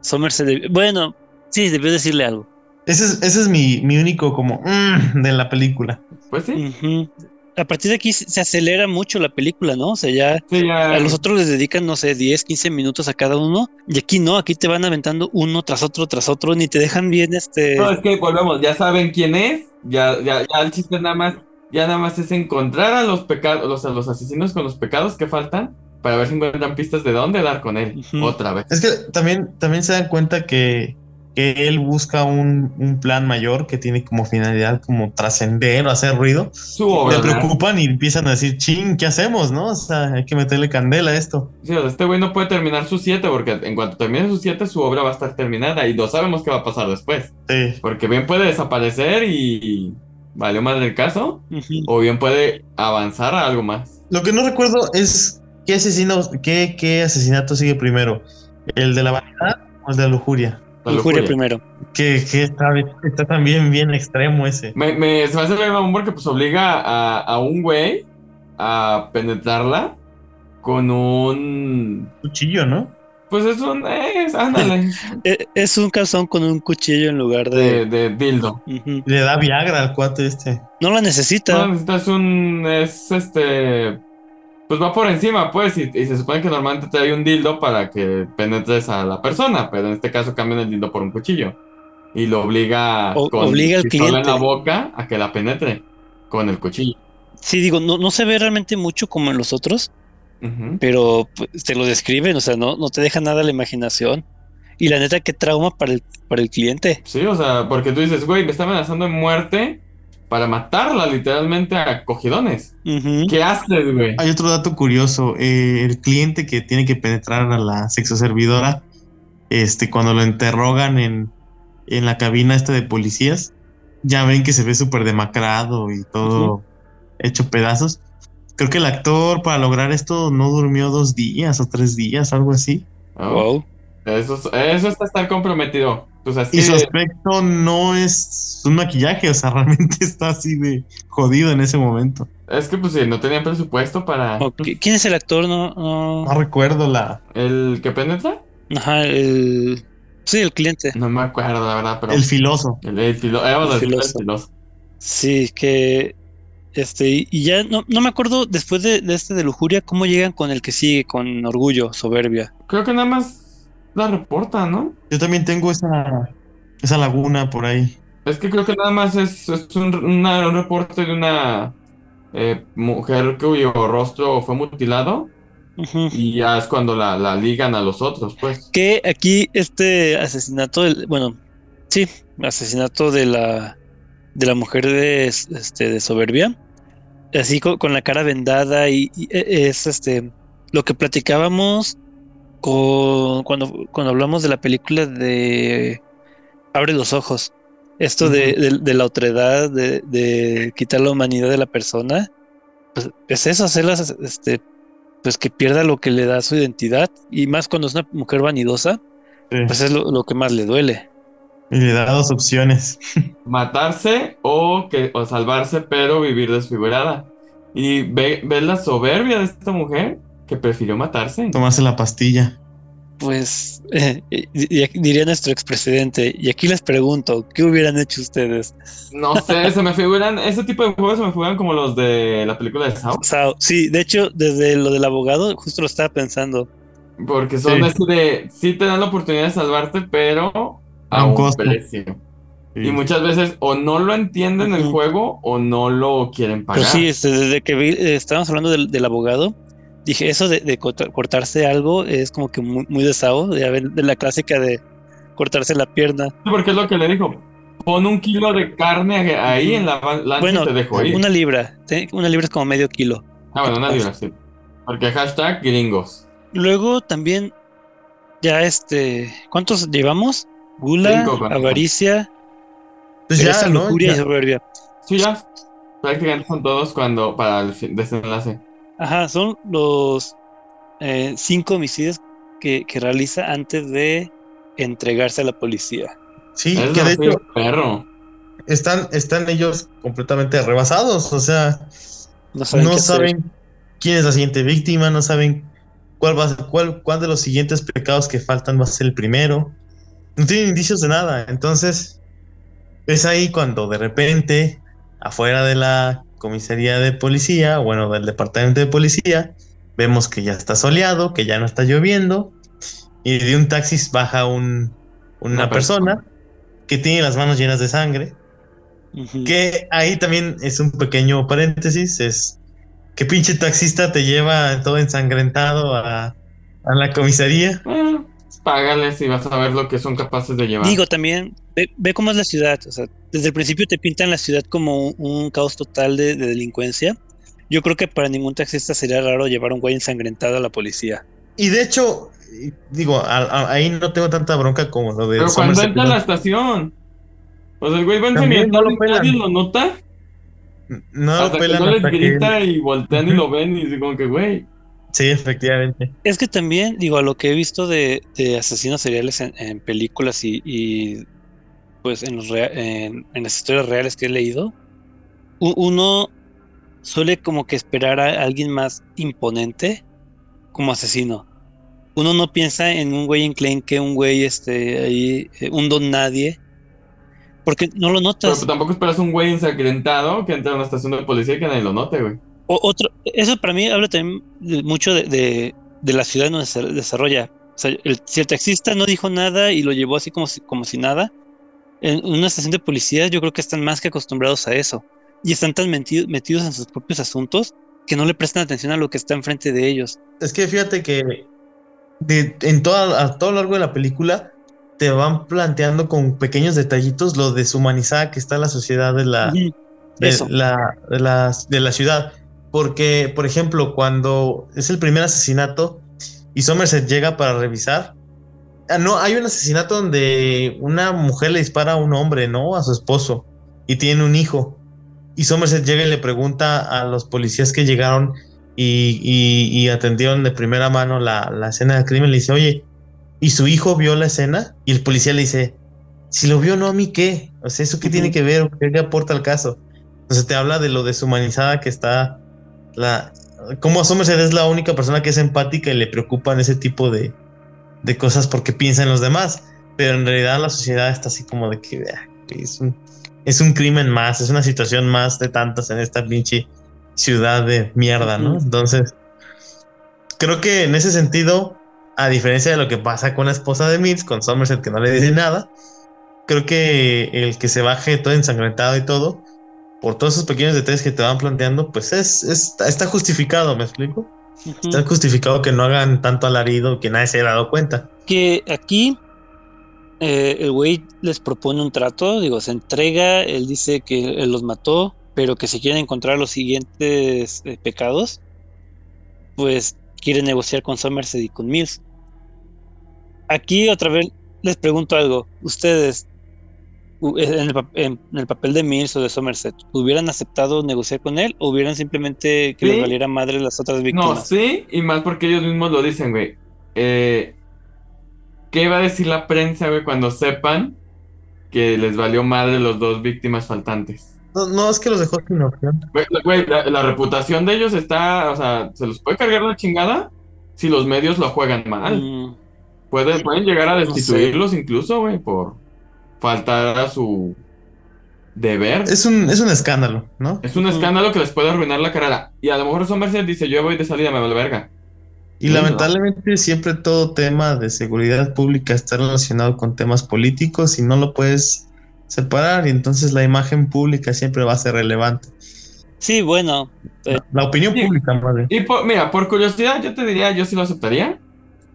Somerset, bueno, sí, debió decirle algo. Ese es, ese es mi, mi único como mm, de la película. Pues sí. A partir de aquí se se acelera mucho la película, ¿no? O sea, ya Sí, ya. a los otros les dedican, no sé, 10, 15 minutos a cada uno, y aquí no, aquí te van aventando uno tras otro, tras otro, ni te dejan bien este... No, es que volvemos, ya saben quién es, ya, ya, ya el chiste nada más, ya nada más es encontrar a los pecados, los, a los asesinos con los pecados que faltan, para ver si encuentran pistas de dónde dar con él, otra vez. Es que también, también se dan cuenta que, que él busca un, un plan mayor que tiene como finalidad como trascender o hacer ruido. Su obra. Le preocupan y empiezan a decir, ching, ¿qué hacemos? ¿No? O sea, hay que meterle candela a esto. Sí, o sea, este güey no puede terminar su 7 porque en cuanto termine su 7 su obra va a estar terminada y no sabemos qué va a pasar después. Sí. Porque bien puede desaparecer y valió más el caso, Ujú. o bien puede avanzar a algo más. Lo que no recuerdo es qué asesino, qué, qué asesinato sigue primero. ¿El de la vanidad o el de la lujuria? La Lujuria lujuria. primero. Que, que está, está también bien extremo ese. Me, me, se me hace bien mamón porque pues obliga a, a un güey a penetrarla con un... Cuchillo, ¿no? Pues es un... Es, ándale. E- Es un calzón con un cuchillo en lugar de... de, de dildo. Le da Viagra al cuate este. No la necesita. No, necesitas un... Es este... pues va por encima, pues, y, y se supone que normalmente te hay un dildo para que penetres a la persona, pero en este caso cambian el dildo por un cuchillo. Y lo obliga O- con obliga al pistola en cliente. la boca a que la penetre con el cuchillo. Sí, digo, no, no se ve realmente mucho como en los otros, Pero pues, te lo describen, o sea, no, no te deja nada la imaginación. Y la neta, qué trauma para el, para el cliente. Sí, o sea, porque tú dices, güey, me está amenazando de muerte para matarla literalmente a cogidones. ¿Qué haces, güey? Hay otro dato curioso. eh, el cliente que tiene que penetrar a la sexoservidora, este, cuando lo interrogan en, en la cabina esta de policías, ya ven que se ve súper demacrado y todo hecho pedazos. Creo que el actor para lograr esto no durmió dos días o tres días, algo así. Oh, Wow. Eso, es- eso está estar comprometido. Pues así Y su de- aspecto no es un maquillaje, o sea, realmente está así de jodido en ese momento. es que pues sí, no tenía presupuesto para Ok, ¿Quién es el actor? No, no- No recuerdo la, el que penetra. Ajá, el. Sí, el cliente. No me acuerdo, la verdad, pero el filoso. el, el filo- eh, El el filoso. filoso. Sí, que. Este, y- ya no, no me acuerdo después de, de este de lujuria, cómo llegan con el que sigue, con orgullo, soberbia. Creo que nada más la reporta, ¿no? Yo también tengo esa, esa laguna por ahí. Es que creo que nada más es, es un, una- un reporte de una eh, mujer cuyo rostro fue mutilado y ya es cuando la, la ligan a los otros, pues. Que aquí este asesinato, del- bueno, sí, asesinato de la de la mujer de este de soberbia, así co- con, la cara vendada y, y e- es este lo que platicábamos con cuando cuando hablamos de la película de Abre los ojos. Esto de, de- de la otredad, de, de quitar la humanidad de la persona, pues es eso, hacerlas este pues que pierda lo que le da su identidad y más cuando es una mujer vanidosa, Sí. pues es lo, lo que más le duele. Y le da dos opciones. Matarse o, que, o salvarse, pero vivir desfigurada. Y ve, ve la soberbia de esta mujer que prefirió matarse. Tomarse la pastilla. Pues eh, y- y- diría nuestro expresidente, y aquí les pregunto, ¿qué hubieran hecho ustedes? No sé, se me figuran, ese tipo de juegos se me figuran como los de la película de Saw. Sao, sí, de hecho, desde lo del abogado, justo lo estaba pensando. Porque son Sí. así de, sí te dan la oportunidad de salvarte, pero a, un costo. precio. Sí. Y muchas veces o no lo entienden el juego o no lo quieren pagar. Pero sí, este, desde que vi, eh, estábamos hablando del, del abogado, dije, eso de, de corta- cortarse algo es como que muy, muy de Sao, ya ven, de la clásica de cortarse la pierna. Porque es lo que le dijo. Pon un kilo de carne ahí en la lanza Bueno, y te dejo ir. una libra, ¿sí? una libra es como medio kilo. Ah, bueno, una libra, sí. Porque hashtag gringos. Luego también, ya este, ¿cuántos llevamos? Gula, avaricia, Pues pereza, ya, ¿no? lujuria Ya. y soberbia. Sí, ya. Prácticamente son todos cuando para el desenlace. Ajá, son los eh, cinco homicidios que, que realiza antes de entregarse a la policía. Sí, Es que de hecho perro. están, están ellos completamente rebasados. O sea, No saben no saben quién es la siguiente víctima, no saben cuál va a ser- cuál, cuál de los siguientes pecados que faltan va a ser el primero. No tienen indicios de nada. Entonces, es ahí cuando de repente, afuera de la comisaría de policía, bueno, del departamento de policía, vemos que ya está soleado, que ya no está lloviendo, y de un taxi baja un, una persona que tiene las manos llenas de sangre. Que ahí también es un pequeño paréntesis, es que pinche taxista te lleva todo ensangrentado a, a la comisaría. Eh, págales y vas a ver lo que son capaces de llevar. Digo también, ve, ve cómo es la ciudad. O sea, desde el principio te pintan la ciudad como un, un caos total de, de delincuencia. Yo creo que para ningún taxista sería raro llevar un güey ensangrentado a la policía. Y de hecho, digo, a- a- ahí no tengo tanta bronca como lo de Pero cuando Somerset, entra a la estación. O sea, el güey va ensangrentado no nadie lo nota. No que no les que- grita y voltean y lo ven y dicen como que, güey. Sí, efectivamente. Es que también, digo, a lo que he visto de, de asesinos seriales en, en películas y, y, pues en, los rea- en, en las historias reales que he leído, uno suele como que esperar a alguien más imponente como asesino. Uno no piensa en un güey enclenque, un güey este ahí, eh, un don nadie, porque no lo Pero notas. tampoco esperas un güey ensangrentado que entra a una estación de policía y que nadie lo note, güey. Otro, eso para mí habla también mucho de, la ciudad donde se desarrolla. O sea, el, si el taxista no dijo nada y lo llevó así como si, como si nada, en una estación de policía yo creo que están más que acostumbrados a eso. Y están tan metidos en sus propios asuntos que no le prestan atención a lo que está enfrente de ellos. Es que fíjate que en toda, a todo lo largo de la película te van planteando con pequeños detallitos lo deshumanizada que está la sociedad de la, de, la, de, la, ciudad. Porque, por ejemplo, cuando es el primer asesinato y Somerset llega para revisar, ah, no, hay un asesinato donde una mujer le dispara a un hombre, ¿no? A su esposo y tiene un hijo. Y Somerset llega y le pregunta a los policías que llegaron y, atendieron de primera mano la, la, escena del crimen. Le dice, oye, ¿y su hijo vio la escena? Y el policía le dice, si lo vio, no a mí qué. O sea, ¿eso qué tiene que ver? ¿Qué aporta al caso? Entonces te habla de lo deshumanizada que está la... Como Somerset es la única persona que es empática y le preocupan ese tipo de, de cosas porque piensa en los demás. Pero en realidad la sociedad está así como de que es un es un crimen más, es una situación más de tantas en esta pinche ciudad de mierda, ¿no? Entonces, creo que en ese sentido, a diferencia de lo que pasa con la esposa de Mills, con Somerset que no le dice nada, creo que el que se baje todo ensangrentado y todo, por todos esos pequeños detalles que te van planteando, pues es, está justificado, ¿me explico? Está justificado que no hagan tanto alarido que nadie se haya dado cuenta. Que aquí eh, el güey les propone un trato, digo, se entrega, él dice que él los mató, pero que si quieren encontrar los siguientes eh, pecados, pues quiere negociar con Somerset y con Mills. Aquí otra vez les pregunto algo, ustedes en el, papel de Mills o de Somerset, ¿hubieran aceptado negociar con él o hubieran simplemente que les valiera madre las otras víctimas? No, sí, y más porque ellos mismos lo dicen, güey. Eh, ¿Qué va a decir la prensa, güey, cuando sepan que les valió madre los dos víctimas faltantes? No, no es que los dejó sin opción. Güey, la, reputación de ellos está, o sea, ¿se los puede cargar la chingada si los medios lo juegan mal? Mm. Pueden, pueden llegar a destituirlos incluso, güey, por faltar a su deber. Es un, es un escándalo, ¿no? Es un escándalo que les puede arruinar la carrera. Y a lo mejor Somerset dice, yo voy de salida, me vale verga. Y lamentablemente siempre todo tema de seguridad pública está relacionado con temas políticos y no lo puedes separar y entonces la imagen pública siempre va a ser relevante. Sí, bueno. Eh, la, opinión pública, madre. Y mira, por curiosidad yo te diría, yo sí lo aceptaría.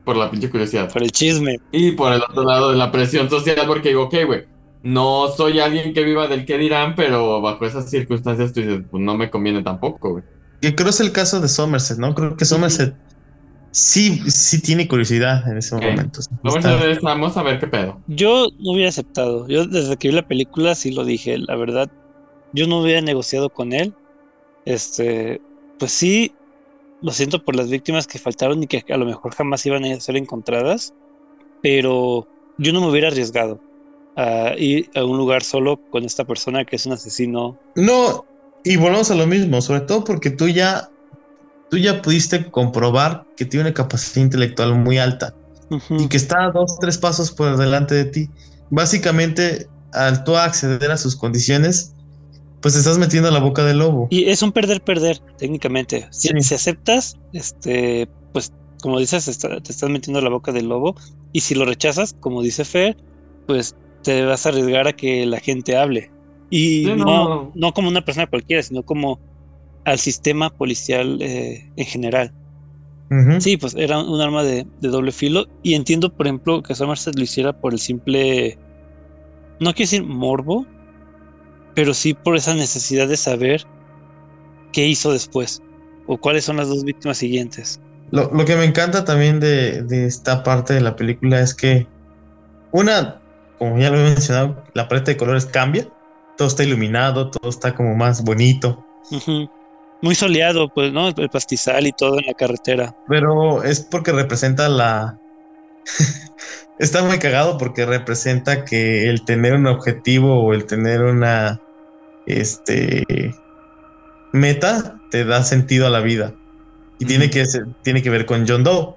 Por la pinche curiosidad. Por el chisme. Y por el otro lado de la presión social, porque digo, ok, güey, no soy alguien que viva del que dirán, pero bajo esas circunstancias tú dices, pues no me conviene tampoco, güey. Que creo es el caso de Somerset, ¿no? Creo que Somerset sí, sí tiene curiosidad en ese momento. Vamos, a ver, qué pedo. Yo no hubiera aceptado. Yo desde que vi la película sí lo dije. La verdad, yo no hubiera negociado con él. Este, pues sí, lo siento por las víctimas que faltaron y que a lo mejor jamás iban a ser encontradas. Pero yo no me hubiera arriesgado a ir a un lugar solo con esta persona que es un asesino. No, y volvemos a lo mismo, sobre todo porque tú ya tú ya pudiste comprobar que tiene una capacidad intelectual muy alta y que está a dos, tres pasos por delante de ti. Básicamente, al tú acceder a sus condiciones, pues estás metiendo la boca del lobo. Y es un perder-perder, técnicamente. Si, aceptas, este, pues como dices, te estás metiendo la boca del lobo. Y si lo rechazas, como dice Fer, pues te vas a arriesgar a que la gente hable. Y no, no como una persona cualquiera, sino como al sistema policial eh, en general. Sí, pues era un arma de, doble filo y entiendo, por ejemplo, que Somerset lo hiciera por el simple, no quiero decir morbo, pero sí por esa necesidad de saber qué hizo después o cuáles son las dos víctimas siguientes. Lo, que me encanta también de, esta parte de la película es que una, como ya lo he mencionado, la paleta de colores cambia, todo está iluminado, todo está como más bonito muy soleado, pues, ¿no? El pastizal y todo en la carretera. Pero es porque representa la... Está muy cagado porque representa que el tener un objetivo o el tener una... Este... Meta te da sentido a la vida. Y tiene, que tiene que ver con John Doe.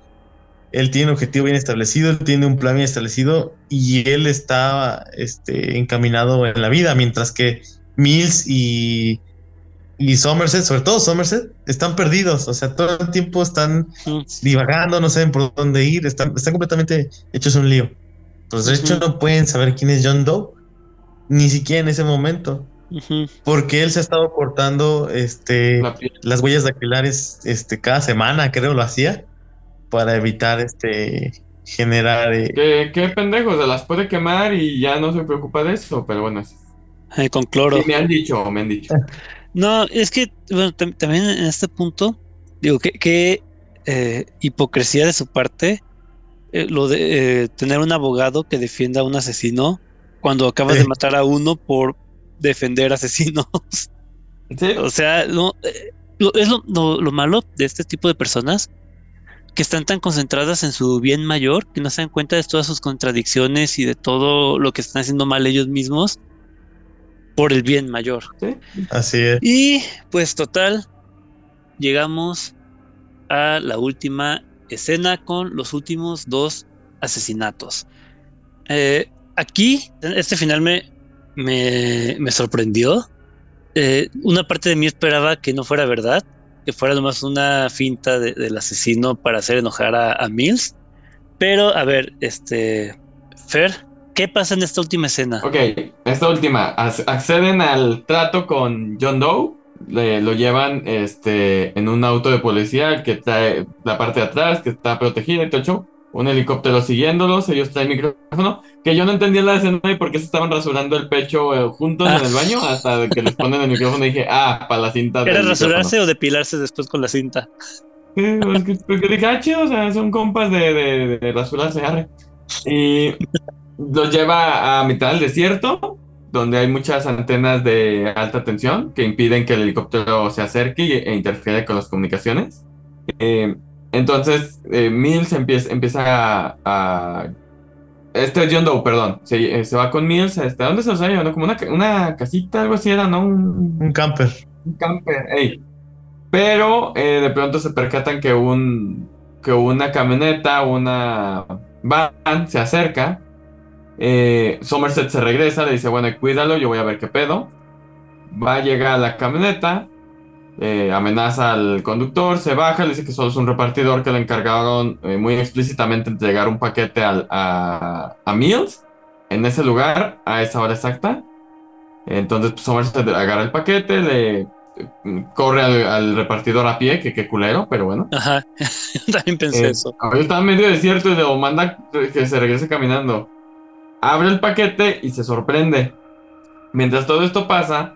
Él tiene un objetivo bien establecido, él tiene un plan bien establecido y él está este, encaminado en la vida, mientras que Mills y y Somerset, sobre todo Somerset, están perdidos. O sea, todo el tiempo están divagando, no saben por dónde ir, están, están completamente hechos un lío. Pues de hecho no pueden saber quién es John Doe, ni siquiera en ese momento, Porque él se ha estado cortando este, las huellas dactilares este, cada semana, creo lo hacía, para evitar este generar... eh, ¿Qué, qué pendejo, se las puede quemar y ya no se preocupa de eso, pero bueno, sí, Eh, con cloro. me han dicho, me han dicho. No, es que, bueno, tam- también en este punto, digo, que, que eh, hipocresía de su parte, eh, lo de eh, tener un abogado que defienda a un asesino cuando acabas de Sí. matar a uno por defender asesinos. Sí, O sea, no, eh, lo- es lo, lo- lo malo de este tipo de personas que están tan concentradas en su bien mayor que no se dan cuenta de todas sus contradicciones y de todo lo que están haciendo mal ellos mismos por el bien mayor. sí. así es. Y pues total, llegamos a la última escena con los últimos dos asesinatos. Eh, aquí, este final me, me, sorprendió. Eh, una parte de mí esperaba que no fuera verdad, que fuera nomás una finta de- del asesino para hacer enojar a, Mills. Pero, a ver, este, Fer, ¿qué pasa en esta última escena? Ok, esta última. ac- acceden al trato con John Doe. le- lo llevan este, en un auto de policía que trae la parte de atrás, que está protegida y todo. Un helicóptero siguiéndolos. Ellos traen micrófono. Que yo no entendía la escena y por qué se estaban rasurando el pecho eh, juntos Ah. en el baño. Hasta que les ponen el micrófono y dije, ah, para la cinta. ¿Era rasurarse o depilarse después con la cinta? Sí, es que- porque dije, ah, chido, o sea, son compas de, de, de rasurarse, arre. Y los lleva a mitad del desierto, donde hay muchas antenas de alta tensión que impiden que el helicóptero se acerque e interfiere con las comunicaciones. Eh, entonces, eh, Mills empieza, empieza a, a- Este es John Doe, perdón. Se, eh, se va con Mills. Este, ¿a dónde se los ha llevado? Como una, una casita, algo así era, ¿no? Un, Un camper. un camper, ey. Pero eh, de pronto se percatan que un que una camioneta, una van se acerca. Eh, Somerset se regresa, le dice, bueno, cuídalo, yo voy a ver qué pedo. Va a llegar a la camioneta, eh, amenaza al conductor, se baja, le dice que solo es un repartidor que le encargaron eh, muy explícitamente entregar un paquete al- a, a Mills en ese lugar, a esa hora exacta. Entonces pues, Somerset agarra el paquete, le eh, corre al, al repartidor a pie, que qué culero, pero bueno. Ajá, también pensé Eh, eso. está en medio desierto y le manda que se regrese caminando. Abre el paquete y se sorprende. Mientras todo esto pasa,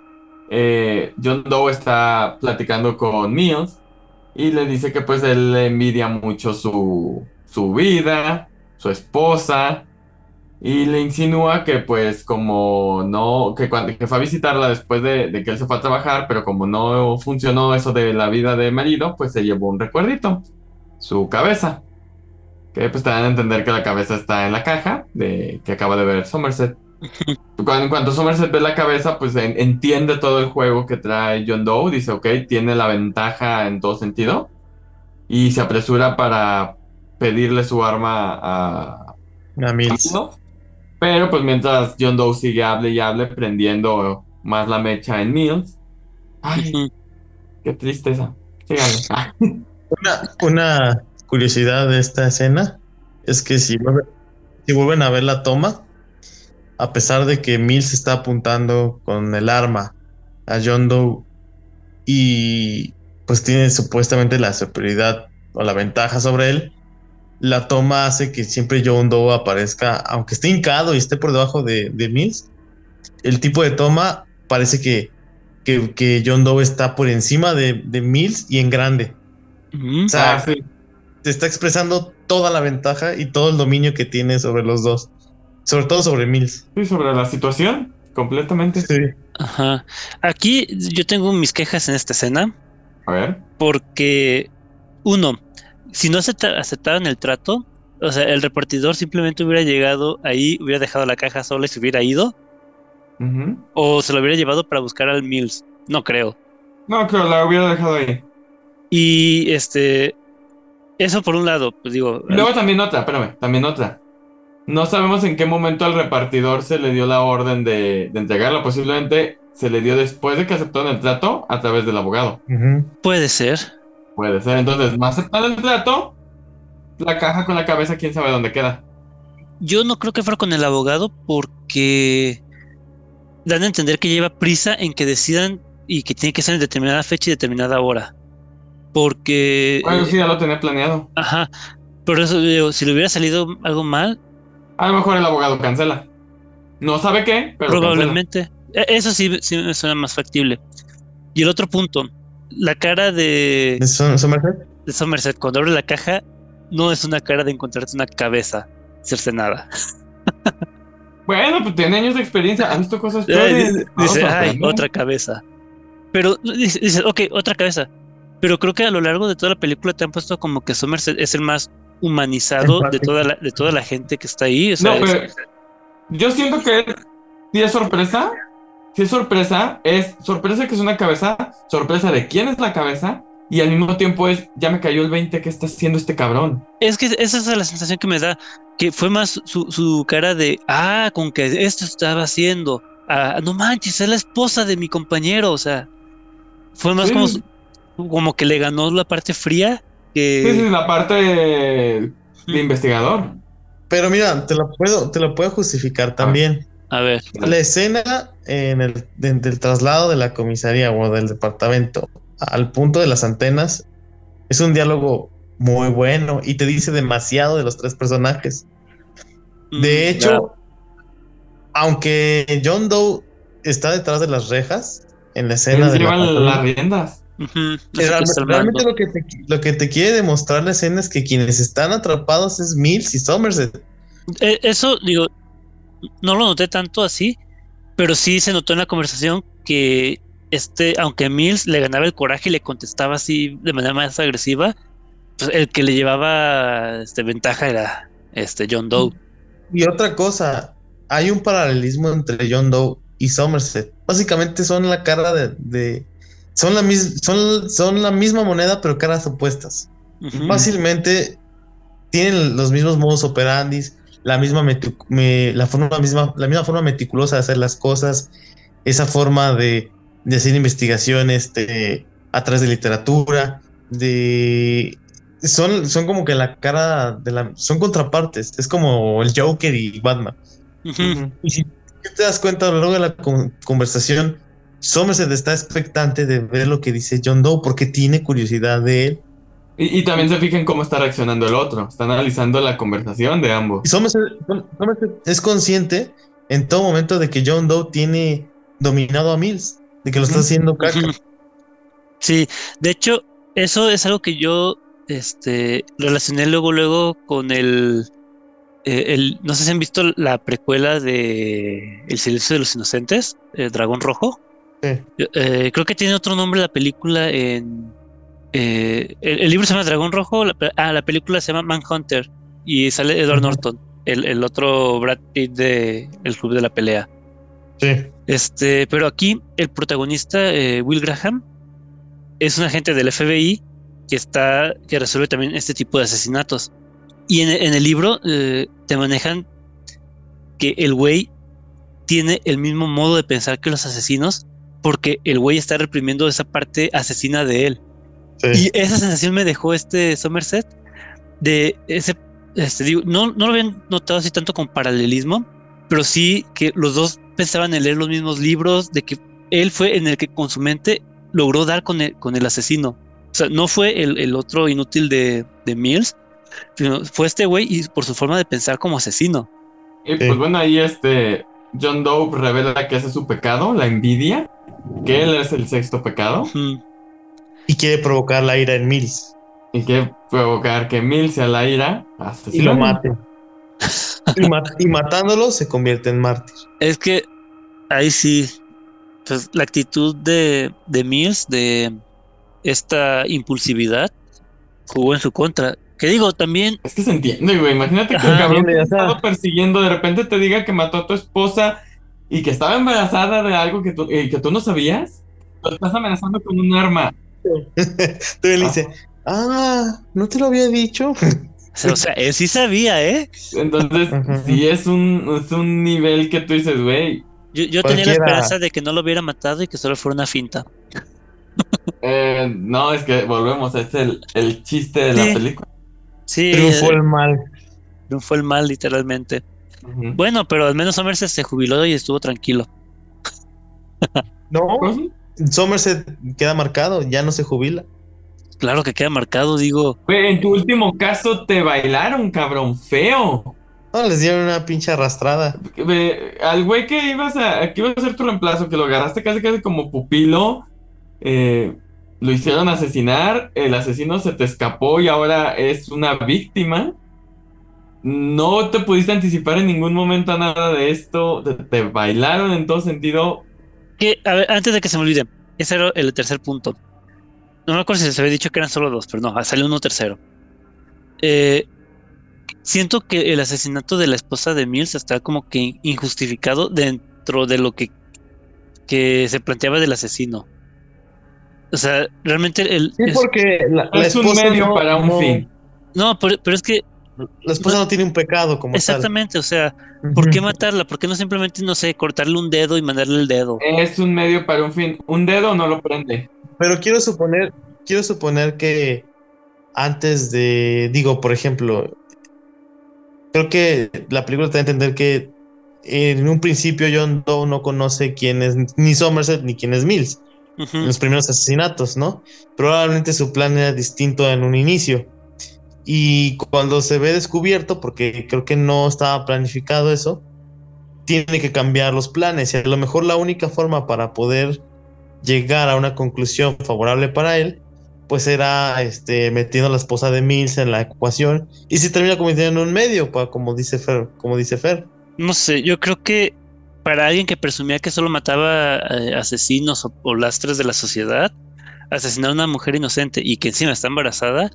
eh, John Doe está platicando con Mills y le dice que pues él le envidia mucho su, su vida, su esposa y le insinúa que pues como no, que, cuando, que fue a visitarla después de, de que él se fue a trabajar, pero como no funcionó eso de la vida de marido, pues se llevó un recuerdito su cabeza. Que pues te dan a entender que la cabeza está en la caja de que acaba de ver Somerset. Cuando, en cuanto Somerset ve la cabeza, pues en- entiende todo el juego que trae John Doe. Dice, ok, tiene la ventaja en todo sentido. Y se apresura para pedirle su arma a, A Mills. ¿no? Pero pues mientras John Doe sigue hable y hable, prendiendo más la mecha en Mills. Ay, qué tristeza. Una, una curiosidad de esta escena es que si, si vuelven a ver la toma, a pesar de que Mills está apuntando con el arma a John Doe y pues tiene supuestamente la superioridad o la ventaja sobre él, la toma hace que siempre John Doe aparezca, aunque esté hincado y esté por debajo de, de Mills, el tipo de toma parece que, que, que John Doe está por encima de, de Mills y en grande. O sea, ah, sí. te está expresando toda la ventaja y todo el dominio que tiene sobre los dos. Sobre todo sobre Mills. Sí, sobre la situación, completamente. Ajá. Aquí yo tengo mis quejas en esta escena A ver. porque, uno, si no acepta- aceptaran el trato, o sea, el repartidor simplemente hubiera llegado ahí, hubiera dejado la caja sola y se hubiera ido, o se lo hubiera llevado para buscar al Mills. No creo. No, creo la hubiera dejado ahí. Y este, eso por un lado, pues digo, Luego también otra, espérame, también otra. No sabemos en qué momento al repartidor se le dio la orden de, de entregarla. Posiblemente se le dio después de que aceptaron el trato a través del abogado. Puede ser. Puede ser. Entonces, no aceptar el trato, la caja con la cabeza, quién sabe dónde queda. Yo no creo que fuera con el abogado porque dan a entender que lleva prisa en que decidan y que tiene que ser en determinada fecha y determinada hora. Porque. Bueno, sí, ya lo tenía planeado. Ajá. Por eso digo, si le hubiera salido algo mal. A lo mejor el abogado cancela. No sabe qué, pero. Probablemente. E, eso sí, sí me suena más factible. Y el otro punto, la cara de. ¿De Somerset? De Somerset, cuando abre la caja, no es una cara de encontrarte una cabeza cercenada. bueno, pues tiene años de experiencia, ha visto cosas peores. Dice, ay, otra cabeza. Pero dice, dice, ok, otra cabeza. Pero creo que a lo largo de toda la película te han puesto como que Somerset es el más humanizado de toda la, de toda la gente que está ahí. no, pero yo siento que si es sorpresa, si es sorpresa, es sorpresa que es una cabeza, sorpresa de quién es la cabeza, y al mismo tiempo es, ya me cayó el 20 que está haciendo este cabrón. Es que esa es la sensación que me da, que fue más su, su cara de, ah, con que esto estaba haciendo, ah, no manches, es la esposa de mi compañero, o sea, fue más como, como que le ganó la parte fría que... Sí, sí, la parte de, investigador. Pero mira, te la puedo, te lo puedo justificar también. A ver. La escena en el del traslado de la comisaría o del departamento al punto de las antenas es un diálogo muy bueno y te dice demasiado de los tres personajes. De mm, hecho, aunque John Doe está detrás de las rejas en la escena de las riendas. Realmente lo que, te, lo que te quiere demostrar la escena es que quienes están atrapados es Mills y Somerset. Eh, eso, digo, no lo noté tanto así, pero sí se notó en la conversación que este, aunque Mills le ganaba el coraje y le contestaba así de manera más agresiva, pues el que le llevaba este, ventaja era este John Doe. Y otra cosa, hay un paralelismo entre John Doe y Somerset. Básicamente son la cara de, son la son, son la misma moneda pero caras opuestas. Fácilmente tienen los mismos modos operandis, la misma la forma misma, la misma forma meticulosa de hacer las cosas, esa forma de, de hacer investigaciones este, a través de literatura, de son, son como que la cara de la son contrapartes, es como el Joker y Batman. Y si te das cuenta a lo largo de la conversación, Somerset está expectante de ver lo que dice John Doe porque tiene curiosidad de él y, también se fijen cómo está reaccionando el otro. Está analizando la conversación de ambos. Y Somerset, es consciente en todo momento de que John Doe tiene dominado a Mills, de que lo está haciendo caca. Sí, de hecho, eso es algo que yo este, relacioné luego, luego con el, eh, el. No sé si han visto la precuela de El silencio de los inocentes, el Dragón Rojo. Sí. Eh, creo que tiene otro nombre la película en eh, el, libro se llama Dragón Rojo, la, ah, la película se llama Manhunter y sale Edward Norton, el, otro Brad Pitt de El Club de la Pelea. Sí. Este, pero aquí el protagonista, eh, Will Graham, es un agente del FBI que está, que resuelve también este tipo de asesinatos. Y en, el libro eh, te manejan que el güey tiene el mismo modo de pensar que los asesinos, porque el güey está reprimiendo esa parte asesina de él. Y esa sensación me dejó este Somerset de ese, este, digo, no, no lo habían notado así tanto con paralelismo, pero sí que los dos pensaban en leer los mismos libros, de que él fue en el que con su mente logró dar con el, con el asesino. O sea, no fue el, otro inútil de, de, Mills, sino fue este güey y por su forma de pensar como asesino. Y pues bueno, ahí este John Doe revela que ese es su pecado, la envidia, que él es el sexto pecado. Y quiere provocar la ira en Mills. Y quiere provocar que Mills sea la ira hasta y lo mate. y, matándolo se convierte en mártir. Es que ahí sí, pues la actitud de, de Mills, de esta impulsividad, jugó en su contra. Que digo, también. Es que se entiende, güey. Imagínate que el cabrón te estaba persiguiendo, de repente te diga que mató a tu esposa y que estaba embarazada de algo que tú, que tú no sabías. Lo estás amenazando con un arma. Tú le dices, ah, no te lo había dicho. O sea, sí sabía, ¿eh? Entonces, sí es un, es un nivel que tú dices, güey, Yo, yo tenía la esperanza de que no lo hubiera matado y que solo fuera una finta. Eh, no, es que volvemos, es el, el chiste de la película. Sí. Triunfó el mal. Triunfó el mal, literalmente. Bueno, pero al menos Somerset se jubiló y estuvo tranquilo. no, Somerset queda marcado, ya no se jubila. Claro que queda marcado, digo. en tu último caso te bailaron, cabrón, feo. No, les dieron una pinche arrastrada. Al güey que ibas a, que iba a ser tu reemplazo, que lo agarraste casi casi como pupilo, eh, lo hicieron asesinar, el asesino se te escapó y ahora es una víctima. No te pudiste anticipar en ningún momento a nada de esto, te, bailaron en todo sentido. Que, a ver, antes de que se me olvide, ese era el tercer punto. No me acuerdo si se había dicho que eran solo dos, pero no, salió uno tercero. Eh, siento que el asesinato de la esposa de Mills está como que injustificado dentro de lo que, que se planteaba del asesino. O sea, realmente el... Sí, porque la, es un medio para un fin. No, pero, es que... La esposa no, tiene un pecado como Exactamente, o sea, ¿por qué matarla? ¿Por qué no simplemente, no sé, cortarle un dedo y mandarle el dedo? Es un medio para un fin. Un dedo no lo prende. Pero quiero suponer, quiero suponer que antes de, digo, por ejemplo, creo que la película te da a entender que en un principio John Doe no conoce quién es ni Somerset ni quién es Mills los primeros asesinatos, ¿no? Probablemente su plan era distinto en un inicio. Y cuando se ve descubierto, porque creo que no estaba planificado eso, tiene que cambiar los planes. Y a lo mejor la única forma para poder llegar a una conclusión favorable para él, pues era este, metiendo a la esposa de Mills en la ecuación. Y se termina convirtiendo en un medio, como dice Fer, como dice Fer. No sé, yo creo que para alguien que presumía que solo mataba eh, asesinos o, lastres de la sociedad, asesinar a una mujer inocente y que encima está embarazada,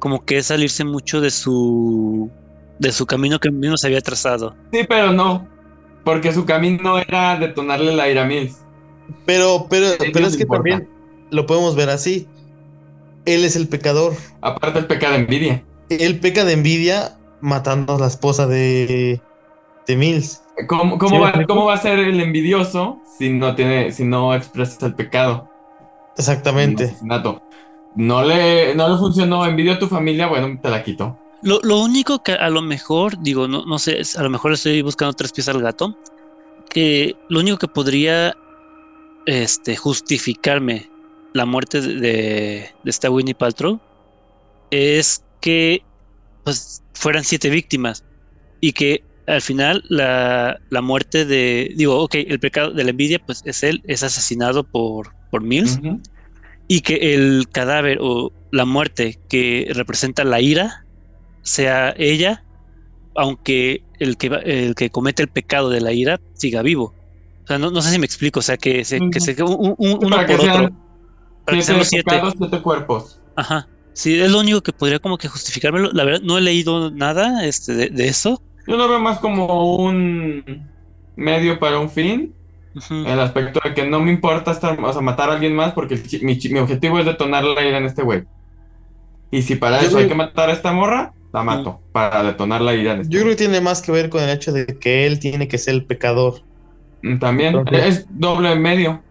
como que es salirse mucho de su de su camino que mismo se había trazado. Sí, pero no, porque su camino era detonarle la ira a Mills. Pero, pero, pero es que también lo podemos ver así. Él es el pecador. Aparte el peca de envidia. Él peca de envidia matando a la esposa de, de Mills. ¿Cómo, cómo, va, ¿Cómo, va, a ser el envidioso si no tiene, si no expresas el pecado? Exactamente. No le, no le funcionó, envidio a tu familia, bueno, te la quito. Lo, lo, único que a lo mejor, digo, no, no sé, a lo mejor estoy buscando tres pies al gato, que lo único que podría este, justificarme la muerte de, de, esta Winnie Paltrow es que pues fueran siete víctimas y que al final la, la, muerte de, digo, ok, el pecado de la envidia, pues es él, es asesinado por, por Mills, y que el cadáver o la muerte que representa la ira sea ella, aunque el que, el que comete el pecado de la ira siga vivo. O sea, no, no sé si me explico, o sea, que se, que se un, uno por otro. Para que sean los siete. siete cuerpos. Ajá. Sí, es lo único que podría como que justificármelo. La verdad, no he leído nada este, de, de eso. Yo lo veo más como un medio para un fin. El aspecto de que no me importa estar, o sea, matar a alguien más porque mi, mi objetivo es detonar la ira en este güey. Y si para eso hay que matar a esta morra, la mato. Para detonar la ira en este Yo creo que tiene más que ver con el hecho de que él tiene que ser el pecador. Mm, también. es doble medio.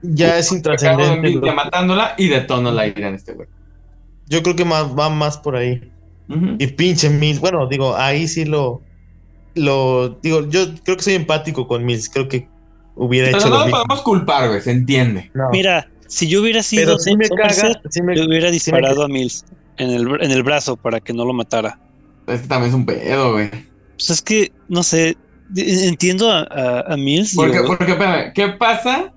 Ya es intrascendente. matándola y detono la ira en este güey. Yo creo que más, va más por ahí. Y pinche mil. Bueno, digo, ahí sí lo lo digo, yo creo que soy empático con Mills, creo que hubiera hecho no lo podemos culpar, güey, se entiende. Mira, si yo hubiera sido si me caga, yo hubiera disparado a Mills en el, en el brazo para que no lo matara. Es que también es un pedo, güey. Pues es que, no sé, entiendo a, a, Mills. Porque, porque, espérame, ¿qué pasa?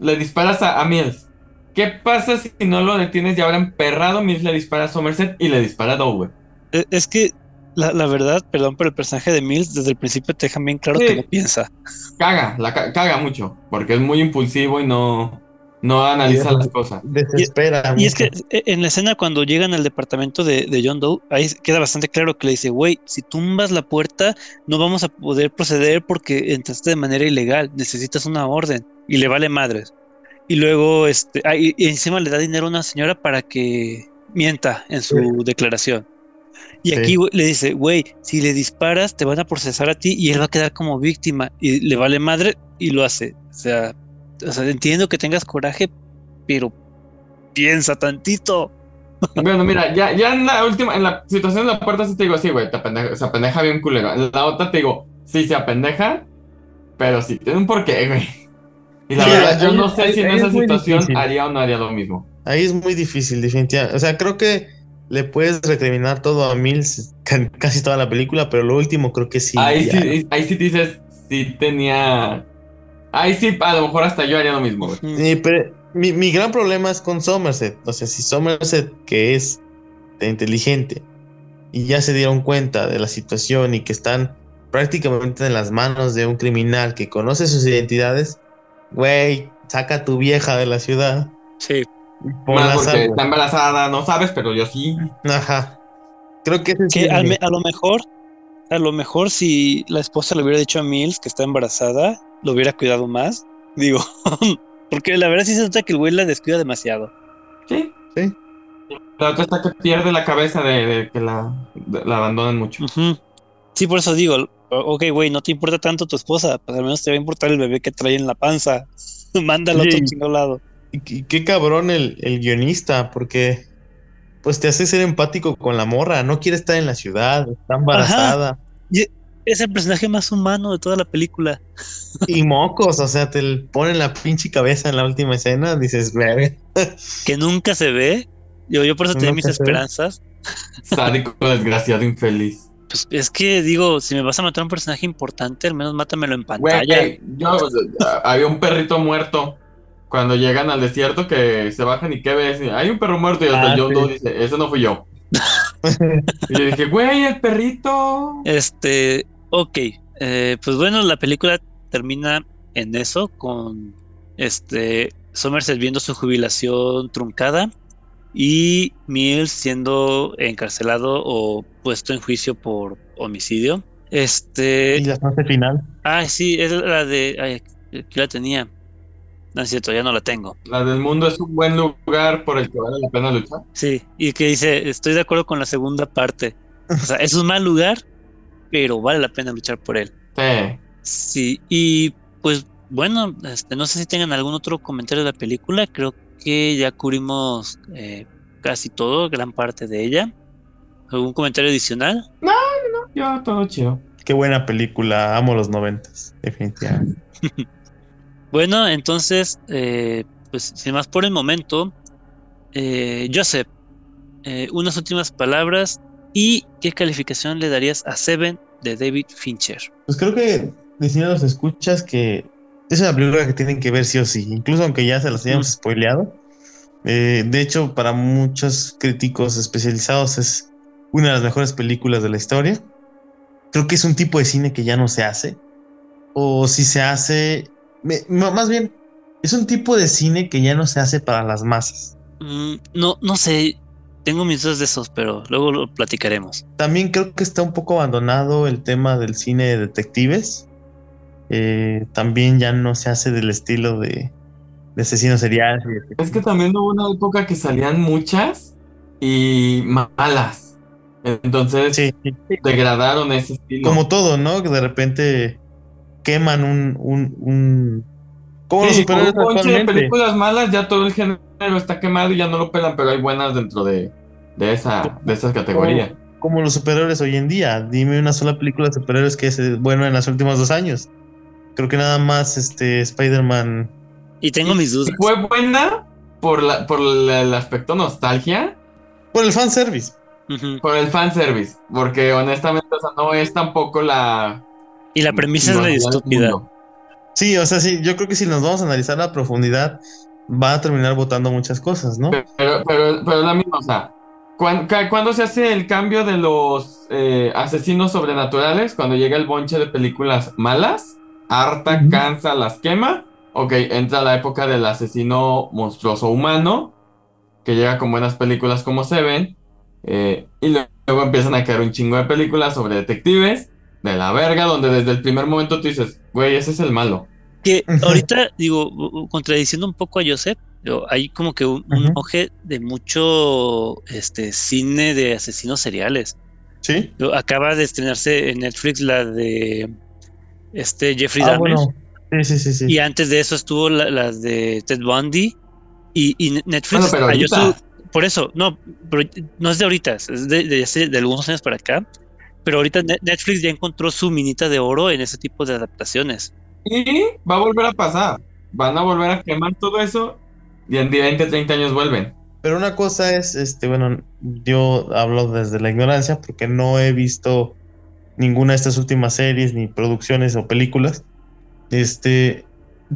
Le disparas a, a, Mills. ¿Qué pasa si no lo detienes y ahora emperrado Mills le dispara a Somerset y le dispara a Doe, Es que la, la, verdad, perdón, pero el personaje de Mills desde el principio te deja bien claro que no piensa. Caga, la caga mucho, porque es muy impulsivo y no, no analiza las cosas. Desespera. Y, es que e, en la escena cuando llegan al departamento de, de John Doe, ahí queda bastante claro que le dice, güey, si tumbas la puerta, no vamos a poder proceder porque entraste de manera ilegal, necesitas una orden. Y le vale madres. Y luego, este, y encima le da dinero a una señora para que mienta en su declaración. Y aquí le dice, güey, si le disparas, te van a procesar a ti y él va a quedar como víctima. Y le vale madre y lo hace. O sea, o sea entiendo que tengas coraje, pero piensa tantito. Bueno, mira, ya, ya en la última, en la situación de la puerta sí te digo, sí, güey, te apendeja, se apendeja bien culero. En la otra te digo, sí se apendeja, pero sí, tiene un porqué, güey. Y la verdad, yo no sé si en esa situación haría o no haría lo mismo. Ahí es muy difícil, definitivamente. O sea, creo que le puedes recriminar todo a Mills casi toda la película, pero lo último creo que sí. Ahí sí, ahí sí dices, sí tenía. Ahí sí, a lo mejor hasta yo haría lo mismo, güey. Sí, pero mi, mi, gran problema es con Somerset. O sea, si Somerset, que es inteligente, y ya se dieron cuenta de la situación y que están prácticamente en las manos de un criminal que conoce sus identidades, güey, saca a tu vieja de la ciudad. Sí. Más porque está embarazada, no sabes, pero yo sí. Ajá. Creo que, que a, a lo mejor, a lo mejor si la esposa le hubiera dicho a Mills que está embarazada, lo hubiera cuidado más. Digo, Porque la verdad sí se nota que el güey la descuida demasiado. Sí, sí. La otra está que pierde la cabeza de, que la, la, abandonan mucho. Sí, por eso digo, ok, güey, no te importa tanto tu esposa, pues al menos te va a importar el bebé que trae en la panza. Mándalo a otro chino lado. Y qué cabrón el, el guionista, porque pues te hace ser empático con la morra, no quiere estar en la ciudad, está embarazada. Y es el personaje más humano de toda la película. Y mocos, o sea, te ponen la pinche cabeza en la última escena, dices, verga. Que nunca se ve. Yo, yo por eso tenía mis esperanzas. Sádico, desgraciado, infeliz. Pues es que digo, si me vas a matar a un personaje importante, al menos mátamelo en pantalla. yo, había un perrito muerto. Cuando llegan al desierto que se bajan y qué ves, hay un perro muerto y hasta ah, John dice, ese no fui yo. y yo dije, güey, el perrito. Este, ok, eh, pues bueno, la película termina en eso, con este Somerset viendo su jubilación truncada y Mills siendo encarcelado o puesto en juicio por homicidio. Este. Y la fase final. Ah, sí, es la de. Ay, aquí la tenía. No es cierto, ya no la tengo. La del mundo es un buen lugar por el que vale la pena luchar. Sí, y que dice, estoy de acuerdo con la segunda parte. O sea, es un mal lugar, pero vale la pena luchar por él. Sí. Sí, y pues bueno, este, no sé si tengan algún otro comentario de la película, creo que ya cubrimos eh, casi todo, gran parte de ella. ¿Algún comentario adicional? No, no, no, yo todo chido. Qué buena película, amo los noventas, definitivamente. bueno, entonces, eh, pues sin más por el momento, eh, Joseph, unas últimas palabras y qué calificación le darías a Seven de David Fincher. Pues creo que a los escuchas que es una película que tienen que ver sí o sí, incluso aunque ya se las hayamos spoileado. Eh, de hecho, para muchos críticos especializados es una de las mejores películas de la historia. Creo que es un tipo de cine que ya no se hace. O si se hace, más bien, es un tipo de cine que ya no se hace para las masas. Mm, no, no sé, tengo mis dudas de esos, pero luego lo platicaremos. También creo que está un poco abandonado el tema del cine de detectives. Eh, también ya no se hace del estilo de, de asesinos seriales. Es que también hubo una época que salían muchas y malas. Entonces degradaron ese estilo. Como todo, ¿no? Que de repente queman un, un, un... Como los superhéroes de películas malas, ya todo el género está quemado y ya no lo pelan, pero hay buenas dentro de, de esa, de esas categorías. Como, los superhéroes hoy en día. Dime una sola película de superhéroes que es bueno en los últimos dos años. Creo que nada más este Spider-Man. Y tengo mis dudas. ¿Fue buena por, la, por el aspecto nostalgia? Por el fanservice. Por el fanservice. Porque honestamente, no es tampoco la. Y la premisa es la estúpida. Sí, o sea, sí, yo creo que si nos vamos a analizar a profundidad, va a terminar votando muchas cosas, ¿no? Pero, pero, pero la misma, o sea, ¿cuándo, se hace el cambio de los eh, asesinos sobrenaturales? Cuando llega el bonche de películas malas harta, cansa, las quema. Ok, entra la época del asesino monstruoso humano, que llega con buenas películas como Seven. Eh, y luego empiezan a caer un chingo de películas sobre detectives, de la verga, donde desde el primer momento tú dices, güey, ese es el malo. Que ahorita, digo, contradiciendo un poco a Joseph, hay como que un, oje de mucho este cine de asesinos seriales. Sí. Acaba de estrenarse en Netflix la de este Jeffrey Ah, Dahmer. bueno. Sí, sí, sí, sí. Y antes de eso estuvo la- las de Ted Bundy. Y, y Netflix Bueno, pero halló ahorita. su- Por eso, no, pero no es de ahorita, es de, de hace- de algunos años para acá. Pero ahorita Ne- Netflix ya encontró su minita de oro en ese tipo de adaptaciones. Y va a volver a pasar. Van a volver a quemar todo eso y en 20, 30 años vuelven. Pero una cosa es, este, bueno, yo hablo desde la ignorancia porque no he visto ninguna de estas últimas series, ni producciones o películas. Este,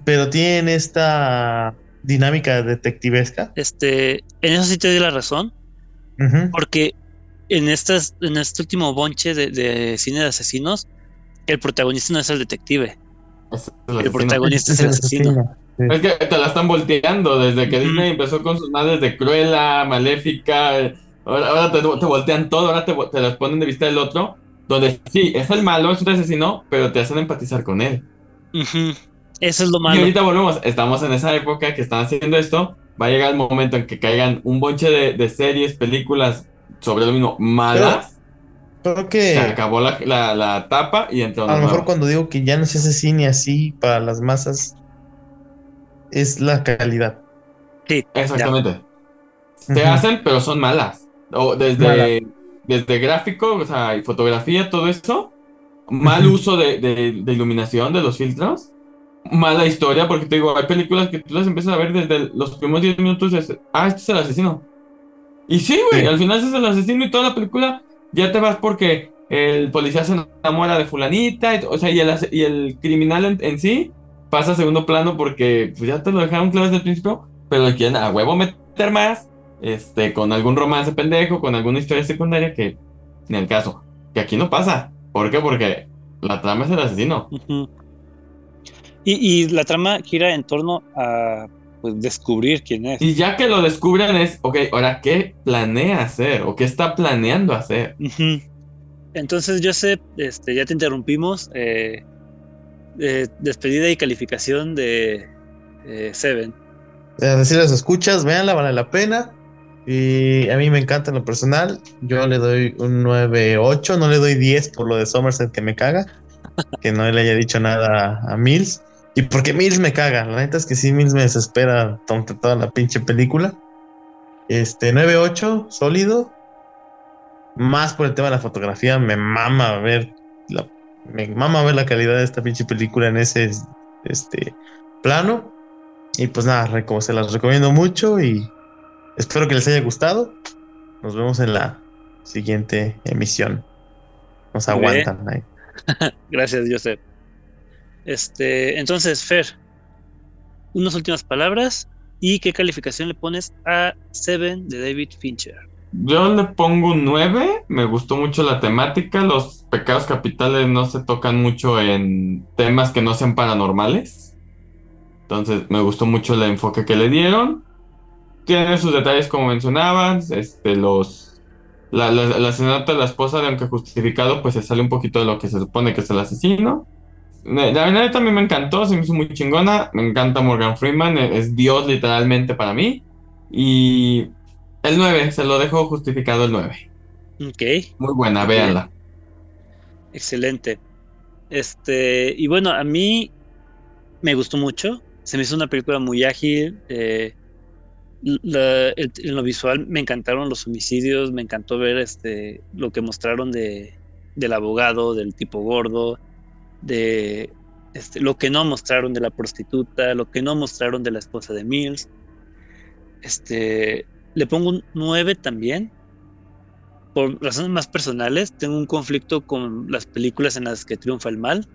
pero tienen esta dinámica detectivesca. Este, en eso sí te doy la razón, porque en estas, en este último bonche de, de cine de asesinos, el protagonista no es el detective, es el protagonista es el asesino. Es que te la están volteando desde que Ujú. Disney empezó con sus madres de Cruella, Maléfica. Ahora, ahora te, te voltean todo, ahora te, las ponen de vista del otro. Donde sí, es el malo, es un asesino, pero te hacen empatizar con él. Eso es lo Y malo. ahorita volvemos, estamos en esa época que están haciendo esto. Va a llegar el momento en que caigan un bonche de, de series, películas sobre lo mismo malas. Creo Se que acabó la, la, la tapa y entró a lo mejor nueva. cuando digo que ya no se hace cine así para las masas, es la calidad. Sí, ya. Exactamente. Se Ujú. hacen, pero son malas. O desde, desde gráfico, o sea, y fotografía, todo eso. Mal uso de, de- de iluminación, de los filtros. Mala historia, porque te digo, hay películas que tú las empiezas a ver desde los primeros 10 minutos y dices, ah, este es el asesino. Y sí, güey, Sí. al final es el asesino y toda la película ya te vas porque el policía se enamora de fulanita, y- o sea, y el, y el criminal en, en sí pasa a segundo plano porque pues, ya te lo dejaron claro desde el principio, pero le quieren a huevo meter más, este, con algún romance pendejo, con alguna historia secundaria que, en el caso, que aquí no pasa. ¿Por qué? Porque la trama es el asesino. Y, y la trama gira en torno a pues, descubrir quién es. Y ya que lo descubren es, ok, ahora, ¿qué planea hacer? ¿O qué está planeando hacer? Ujú. Entonces, Joseph, este, ya te interrumpimos. eh, eh, despedida y calificación de eh, Seven. Decir las escuchas, véanla, vale la pena. Y a mí me encanta en lo personal. Yo le doy un 9-8, no le doy 10 por lo de Somerset que me caga. Que no le haya dicho nada a Mills. Y porque Mills me caga. La neta es que sí, Mills me desespera toda la pinche película. Este, 9-8, sólido. Más por el tema de la fotografía, me mama ver la, me mama ver la calidad de esta pinche película en ese este, plano. Y pues nada, se las recomiendo mucho y espero que les haya gustado. Nos vemos en la siguiente emisión. Nos aguantan ahí. Gracias, Joseph. Este, entonces, Fer, unas últimas palabras y qué calificación le pones a Seven de David Fincher. Yo le pongo un 9, me gustó mucho la temática, los pecados capitales no se tocan mucho en temas que no sean paranormales. Entonces me gustó mucho el enfoque que le dieron. Tiene sus detalles como mencionabas, este, los... La, la, asesinato de la esposa, de aunque justificado, pues se sale un poquito de lo que se supone que es el asesino. La verdad también me encantó, se me hizo muy chingona. Me encanta Morgan Freeman, e- es Dios literalmente para mí. Y el 9, se lo dejo justificado el 9. Ok, Muy buena, véanla. excelente. Este, y bueno, a mí me gustó mucho. Se me hizo una película muy ágil. eh, la- el- en lo visual me encantaron los homicidios, me encantó ver este, lo que mostraron de, del abogado, del tipo gordo, de este, lo que no mostraron de la prostituta, lo que no mostraron de la esposa de Mills. Este, le pongo un 9 también. Por razones más personales, tengo un conflicto con las películas en las que triunfa el mal.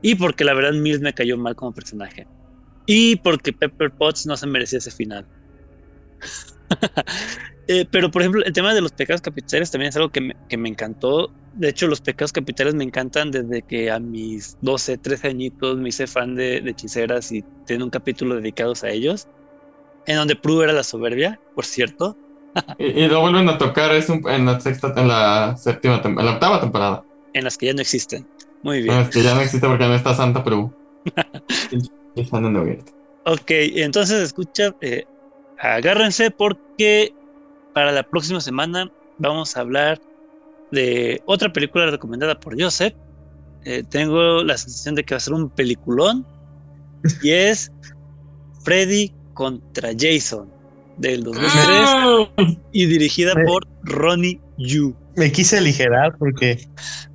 Y porque la verdad Mills me cayó mal como personaje. Y porque Pepper Potts no se merecía ese final. Eh, pero, por ejemplo, el tema de los pecados capitales también es algo que me, que me encantó. De hecho, los pecados capitales me encantan desde que a mis 12, 13 añitos me hice fan de, de hechiceras y tiene un capítulo dedicado a ellos. En donde Prue era la soberbia, por cierto. Y, y lo vuelven a tocar es un- en la sexta, en la séptima, en la octava temporada. En las que ya no existen. Muy bien. No, es que ya no existe porque no está Santa en abierto. Ok, entonces escucha, eh, agárrense porque para la próxima semana vamos a hablar de otra película recomendada por Joseph. Eh, tengo la sensación de que va a ser un peliculón y es Freddy contra Jason del 2003 y dirigida por Ronnie Yu. Me quise aligerar porque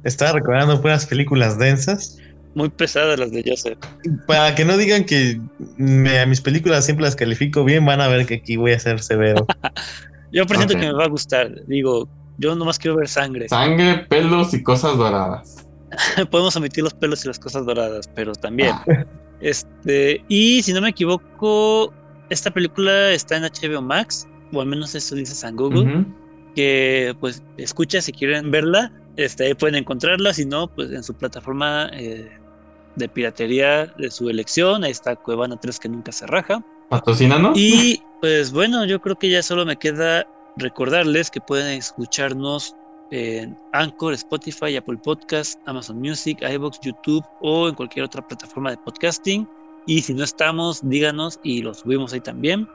estaba recordando puras películas densas. Muy pesadas las de Joseph. Para que no digan que a mis películas siempre las califico bien, van a ver que aquí voy a ser severo. Yo presiento que me va a gustar. Digo, yo nomás quiero ver sangre. Sangre, pelos y cosas doradas. Podemos omitir los pelos y las cosas doradas, pero también. Ah. Este, y si no me equivoco, esta película está en HBO Max, o al menos eso dice San Google. Que pues escucha si quieren verla, este, ahí pueden encontrarla, si no, pues en su plataforma eh, de piratería de su elección, ahí está Cuevana 3 que nunca se raja. ¿Patrocinando? Y pues bueno, yo creo que ya solo me queda recordarles que pueden escucharnos en Anchor, Spotify, Apple Podcast, Amazon Music, iBox, YouTube o en cualquier otra plataforma de podcasting. Y si no estamos, díganos y los subimos ahí también.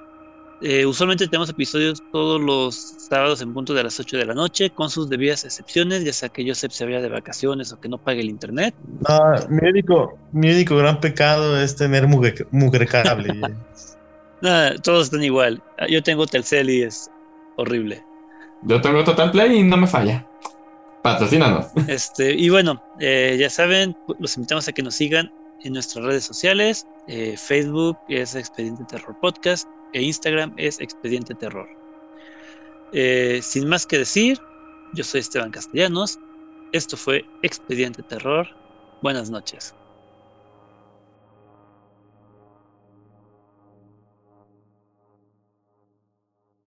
Eh, usualmente tenemos episodios todos los sábados en punto de las 8 de la noche, con sus debidas excepciones, ya sea que Joseph se vaya de vacaciones o que no pague el internet. Ah, mi, único, mi único gran pecado es tener mugre, mugre cable. todos están igual. Yo tengo Telcel y es horrible. Yo tengo Total Play y no me falla. Patrocínanos. Este, y bueno, eh, ya saben, los invitamos a que nos sigan en nuestras redes sociales. Eh, Facebook es Expediente Terror Podcast e Instagram es Expediente Terror. Eh, sin más que decir, yo soy Esteban Castellanos. Esto fue Expediente Terror. Buenas noches.